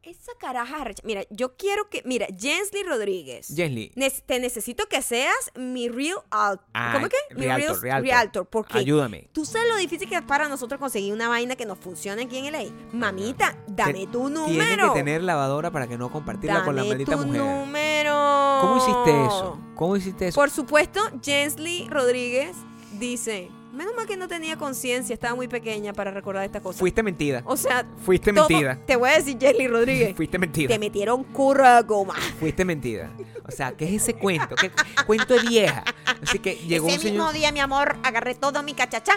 Esa caraja arrecha. Mira, yo quiero que. Mira, Jensley Rodríguez. Jenly, nes- te necesito que seas mi real. alt- Ah, ¿Cómo que? Mi realtor, real- realtor. realtor. Porque ayúdame. tú sabes lo difícil que es para nosotros conseguir una vaina que nos funcione aquí en LA. Mamita, dame tu número. Tiene que tener lavadora para que no compartirla con la Dame maldita tu mujer. número. ¿Cómo hiciste eso? ¿Cómo hiciste eso? Por supuesto, Jensley Rodríguez dice, menos mal que no tenía conciencia, estaba muy pequeña para recordar esta cosa. Fuiste mentida. o sea, Fuiste todo- mentida. te voy a decir Jensley Rodríguez. Fuiste mentida. te metieron curragoma. Fuiste mentida. O sea, ¿qué es ese cuento? ¿Qué cuento de vieja? Así que llegó Ese un mismo señor. día, mi amor, agarré todo mi cachachá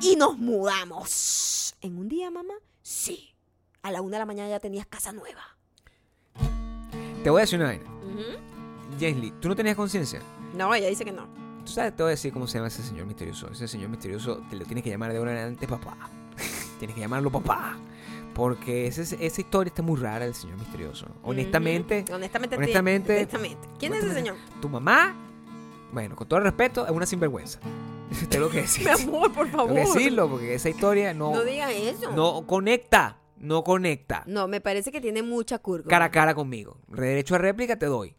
y nos mudamos. ¿En un día, mamá? Sí. A la una de la mañana ya tenías casa nueva. Te voy a decir una vaina. Jenly, ¿tú no tenías conciencia? No, ella dice que no. Tú sabes, te voy a decir cómo se llama ese señor misterioso. Ese señor misterioso te lo tienes que llamar de ahora en adelante papá. tienes que llamarlo papá. Porque ese- esa historia está muy rara del señor misterioso. Honestamente, honestamente, honestamente- honestamente. ¿Quién es ese señor? tu mamá, bueno, con todo el respeto, es una sinvergüenza. Tengo que decir. Mi amor, por Tengo favor. que decirlo, porque esa historia no, No digan eso. no conecta. No conecta. No, me parece que tiene mucha curva. Cara a cara conmigo. Derecho a réplica te doy.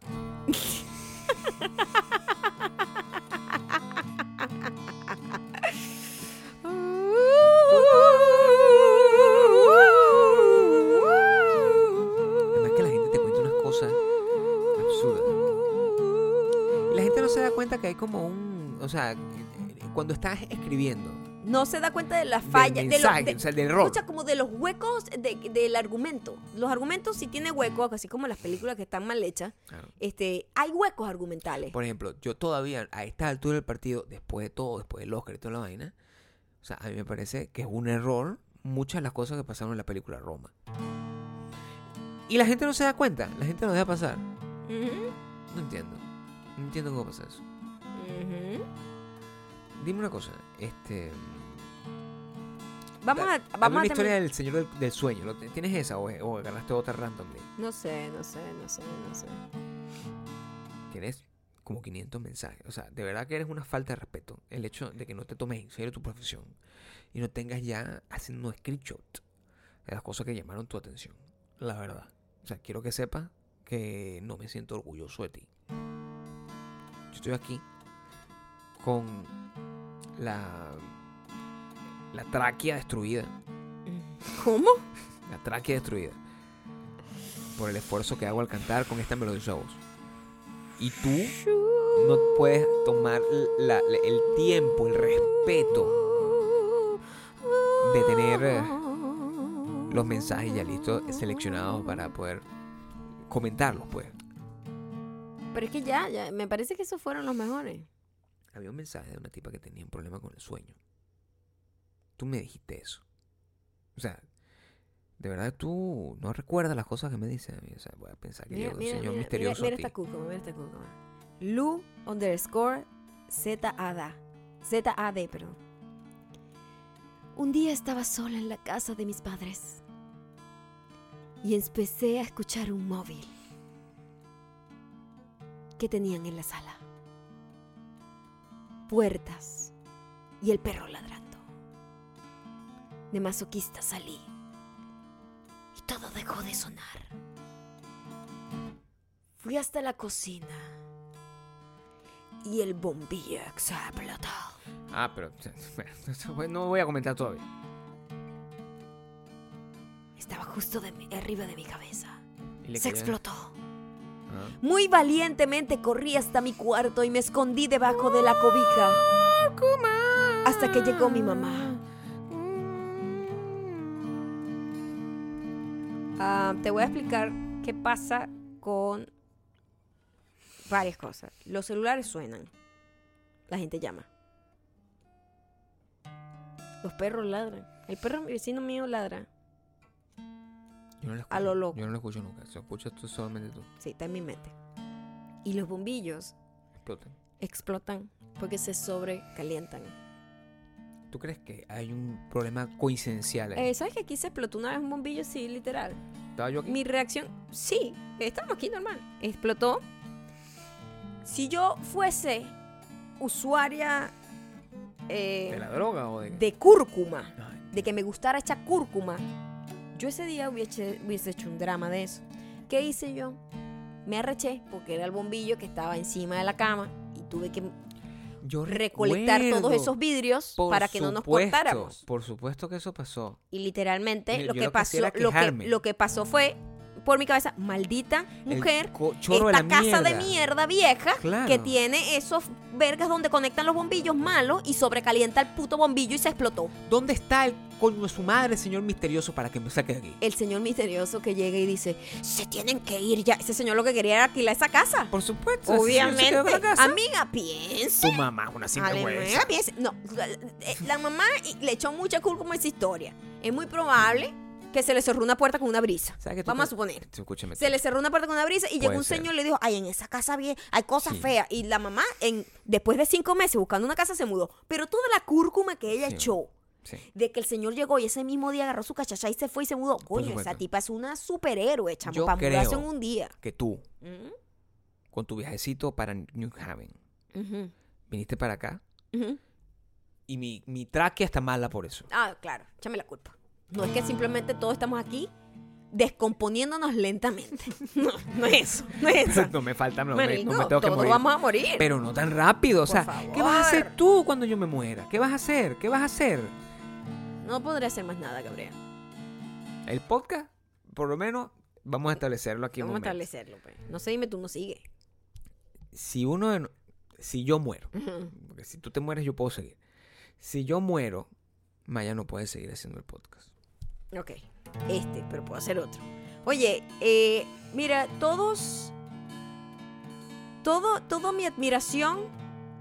Sea, cuando estás escribiendo... No se da cuenta de la del falla, de, los, de- o sea, del error. escucha, como de los huecos de- del argumento. Los argumentos sí tienen huecos, así como las películas que están mal hechas. Claro. Este, hay huecos argumentales. Por ejemplo, yo todavía a esta altura del partido, después de todo, después del Oscar y toda la vaina, o sea, a mí me parece que es un error muchas de las cosas que pasaron en la película Roma. Y la gente no se da cuenta, la gente lo deja pasar. No entiendo. No entiendo cómo pasa eso. Dime una cosa, este... Vamos a, vamos una a historia terminar- del Señor del, del Sueño. ¿lo- ¿Tienes esa o, o agarraste otra randomly? No sé, no sé, no sé, no sé. Tienes como 500 mensajes. O sea, de verdad que eres una falta de respeto. El hecho de que no te tomes en serio tu profesión y no tengas ya haciendo un screenshot de las cosas que llamaron tu atención. La verdad. O sea, quiero que sepas que no me siento orgulloso de ti. Yo estoy aquí con la, la tráquea destruida. ¿Cómo? La tráquea destruida. Por el esfuerzo que hago al cantar con esta melodiosa voz. Y tú no puedes tomar la- la- el tiempo, el respeto de tener eh, los mensajes ya listos, seleccionados para poder comentarlos, pues. Pero es que ya, ya, me parece que esos fueron los mejores. Había un mensaje de una tipa que tenía un problema con el sueño. Tú me dijiste eso. O sea, de verdad tú no recuerdas las cosas que me dices. O sea, voy a pensar que yo soy un señor misterioso mira, a ti. esta cúcuma, mira esta cúcuma. Lu underscore ZAD. ZAD, perdón. Un día estaba sola en la casa de mis padres y empecé a escuchar un móvil que tenían en la sala. Puertas y el perro ladrando. De masoquista salí y todo dejó de sonar. Fui hasta la cocina y el bombillo explotó. Ah, pero no voy a comentar todavía. Estaba justo de mi- arriba de mi cabeza. Se explotó. Muy valientemente corrí hasta mi cuarto y me escondí debajo de la cobija hasta que llegó mi mamá. Ah, te voy a explicar qué pasa con varias cosas. Los celulares suenan. La gente llama. Los perros ladran. El perro vecino mío ladra. Yo no lo escucho. A lo loco. Yo no lo escucho nunca. Se escucha tú solamente tú. Sí, está en mi mente. Y los bombillos Explota. explotan porque se sobrecalientan. ¿Tú crees que hay un problema coincidencial ahí? Eh, ¿Sabes que aquí se explotó una vez un bombillo? Sí, literal. ¿Estaba yo aquí? Mi reacción, sí, estamos aquí normal. Explotó. Si yo fuese usuaria eh, ¿De la droga o de de cúrcuma, de que me gustara echar cúrcuma, yo ese día hubiese, hubiese hecho un drama de eso. ¿Qué hice yo? Me arreché porque era el bombillo que estaba encima de la cama y tuve que yo recolectar todos esos vidrios Por para que no nos cortáramos. Por supuesto que eso pasó. Y literalmente lo yo que lo pasó, lo que, lo que pasó fue por mi cabeza, maldita mujer, de esta casa de mierda. vieja Claro. que tiene esos vergas donde conectan los bombillos malos y sobrecalienta el puto bombillo y se explotó. ¿Dónde está el coño de su madre, señor misterioso, para que me saque de aquí? El señor misterioso que llega y dice, se tienen que ir ya. Ese señor lo que quería era alquilar esa casa. Por supuesto. Obviamente. la casa. Amiga, piensa. Tu mamá es una sinvergüenza. No, la, eh, la mamá le echó mucha culpa a esa historia. Es muy probable que se le cerró una puerta con una brisa. ¿Sabes que tú Vamos a te- suponer. Escúchame. Se le cerró una puerta con una brisa y llegó Puede un ser. señor y le dijo, ay, en esa casa bien, hay cosas Sí. feas. Y la mamá, en, después de cinco meses buscando una casa, se mudó. Pero toda la cúrcuma que ella Sí. echó Sí. De que el señor llegó y ese mismo día agarró su cachacha y se fue y se mudó. Coño, esa tipa es una superhéroe, chamo, Yo para mudarse creo. en un día. Que tú, con tu viajecito para New Haven, ujú, viniste para acá ujú. y mi, mi tráquea está mala por eso. Ah, claro, échame la culpa. No es que simplemente todos estamos aquí descomponiéndonos lentamente. No, no es eso, no es eso. no me falta, no, me, Marico, no me tengo que morir. vamos a morir. Pero no tan rápido, o Por sea, ¿qué vas a hacer tú cuando yo me muera? ¿Qué vas a hacer? ¿Qué vas a hacer? No podré hacer más nada, Gabriel. El podcast, por lo menos, vamos a establecerlo aquí un Vamos a establecerlo, pues. No sé, dime tú, no sigue. Si uno de si yo muero, porque si tú te mueres yo puedo seguir. Si yo muero, Maya no puede seguir haciendo el podcast. Ok, este, pero puedo hacer otro. Oye, eh, mira, todos, todo, toda mi admiración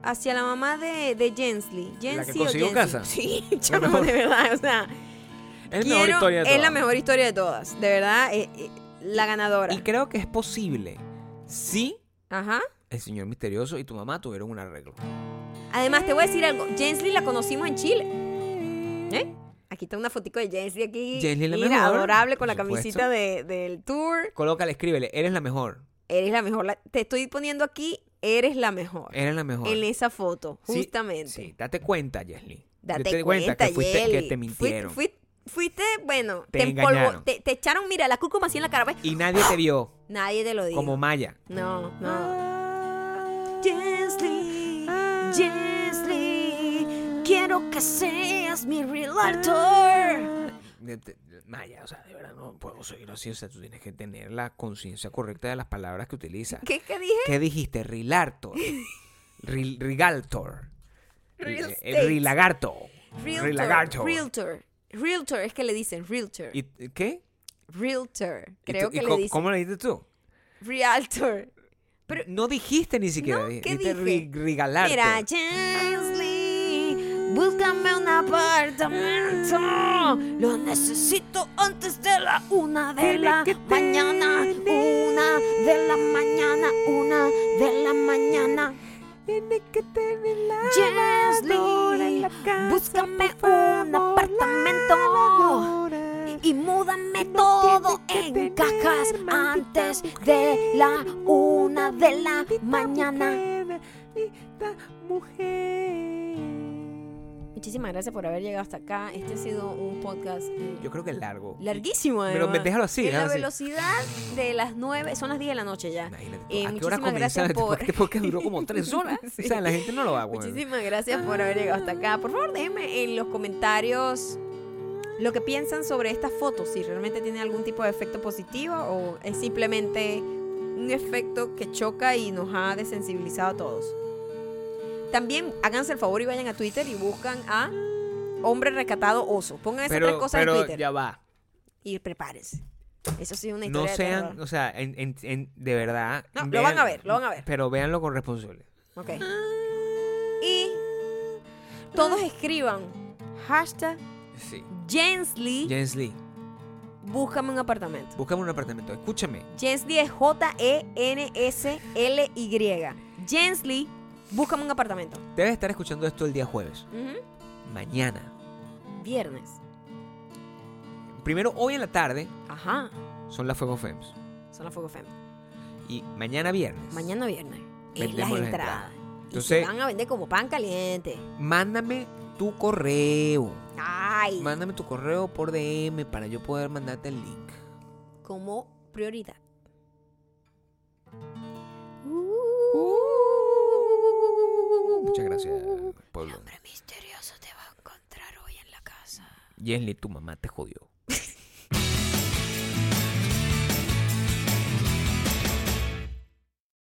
hacia la mamá de, de Jensley. que Jensley consiguió Jensley. casa. Sí, La chamo, de verdad, o sea, Es la mejor quiero- historia de es la todas. mejor historia de todas, de verdad, eh, eh, la ganadora. Y creo que es posible si Ajá. el señor misterioso y tu mamá tuvieron un arreglo. Además, te voy a decir algo, Jensley la conocimos en Chile. ¿Eh? Aquí está una fotico de Jensley aquí. Jensley la Mira, mejor, adorable con por la supuesto. camisita de- del tour. Colócale, escríbele, eres la mejor. Eres la mejor. la- te estoy poniendo aquí, eres la mejor. Eres la mejor. En esa foto, Sí, justamente. Sí, date cuenta, Jesly. Date cuenta, que, fuiste, que Yeli. te mintieron. fui- fuiste, bueno, Te te, empolvo- engañaron. te, te echaron, mira, la cúrcuma así en la cara. ¿ves? Y nadie te vio Nadie te lo dijo. como Maya. No, no. Jensley, Jensley, quiero que seas mi realtor. Maya, o sea, de verdad no puedo seguir así. O sea, tú tienes que tener la conciencia correcta de las palabras que utilizas. ¿Qué, qué dije? ¿Qué dijiste? Rilartor. Ril- Rigaltor. Real Eh, estate. Rilagarto. Realtor. Rilagarto. Realtor. Realtor es que le dicen realtor. ¿Y qué? Realtor. ¿Y Creo y que co- le dicen. ¿Cómo le dijiste tú? Realtor. Pero- no dijiste ni siquiera. No, ¿qué dijiste dije? ri- rigalarto. Mira, Jensley, búscame un apartamento. Lo necesito antes de la una de la mañana. Una de la mañana. Una de la mañana. Jensley, búscame un apartamento. Y múdame todo en cajas antes de la una de la mañana. Muchísimas gracias por haber llegado hasta acá. Este ha sido un podcast eh, Yo creo que es largo. larguísimo. Pero además. déjalo así, En la así. velocidad de las 9, son las 10 de la noche ya. Imagínate Eh, ¿A qué hora muchísimas gracias este por-? Este podcast duró como tres horas. Sí. O sea, la gente no lo va a. Muchísimas gracias por haber llegado hasta acá. Por favor, déjenme en los comentarios lo que piensan sobre estas fotos, si realmente tiene algún tipo de efecto positivo o es simplemente un efecto que choca y nos ha desensibilizado a todos. También háganse el favor y vayan a Twitter y buscan a Hombre Recatado Oso. Pongan esas tres cosas pero en Twitter ya va. y prepárense. Eso sí es una No historia de sean, terror. o sea, en, en- en- de verdad. No, lo van a ver, lo van a ver. Pero véanlo con responsabilidad. Ok. Y todos escriban hashtag Sí. Jensley, Jens Lee, búscame un apartamento. búscame un apartamento. Escúchame. Jensley es J-E-N-S-L-Y. Jensley, búscame un apartamento. Debes estar escuchando esto el día jueves. Mañana. Viernes. Primero, hoy en la tarde, Ajá. son las Fuego Fems. Son las Fuego Fem. Y mañana viernes. Mañana viernes. Es las entradas. Y se van a vender como pan caliente. Mándame tu correo. Ay. Mándame tu correo por DM para yo poder mandarte el link. como prioridad. Muchas gracias, pueblo. Hombre misterioso te va a encontrar hoy en la casa. Jens Lee, tu mamá te jodió.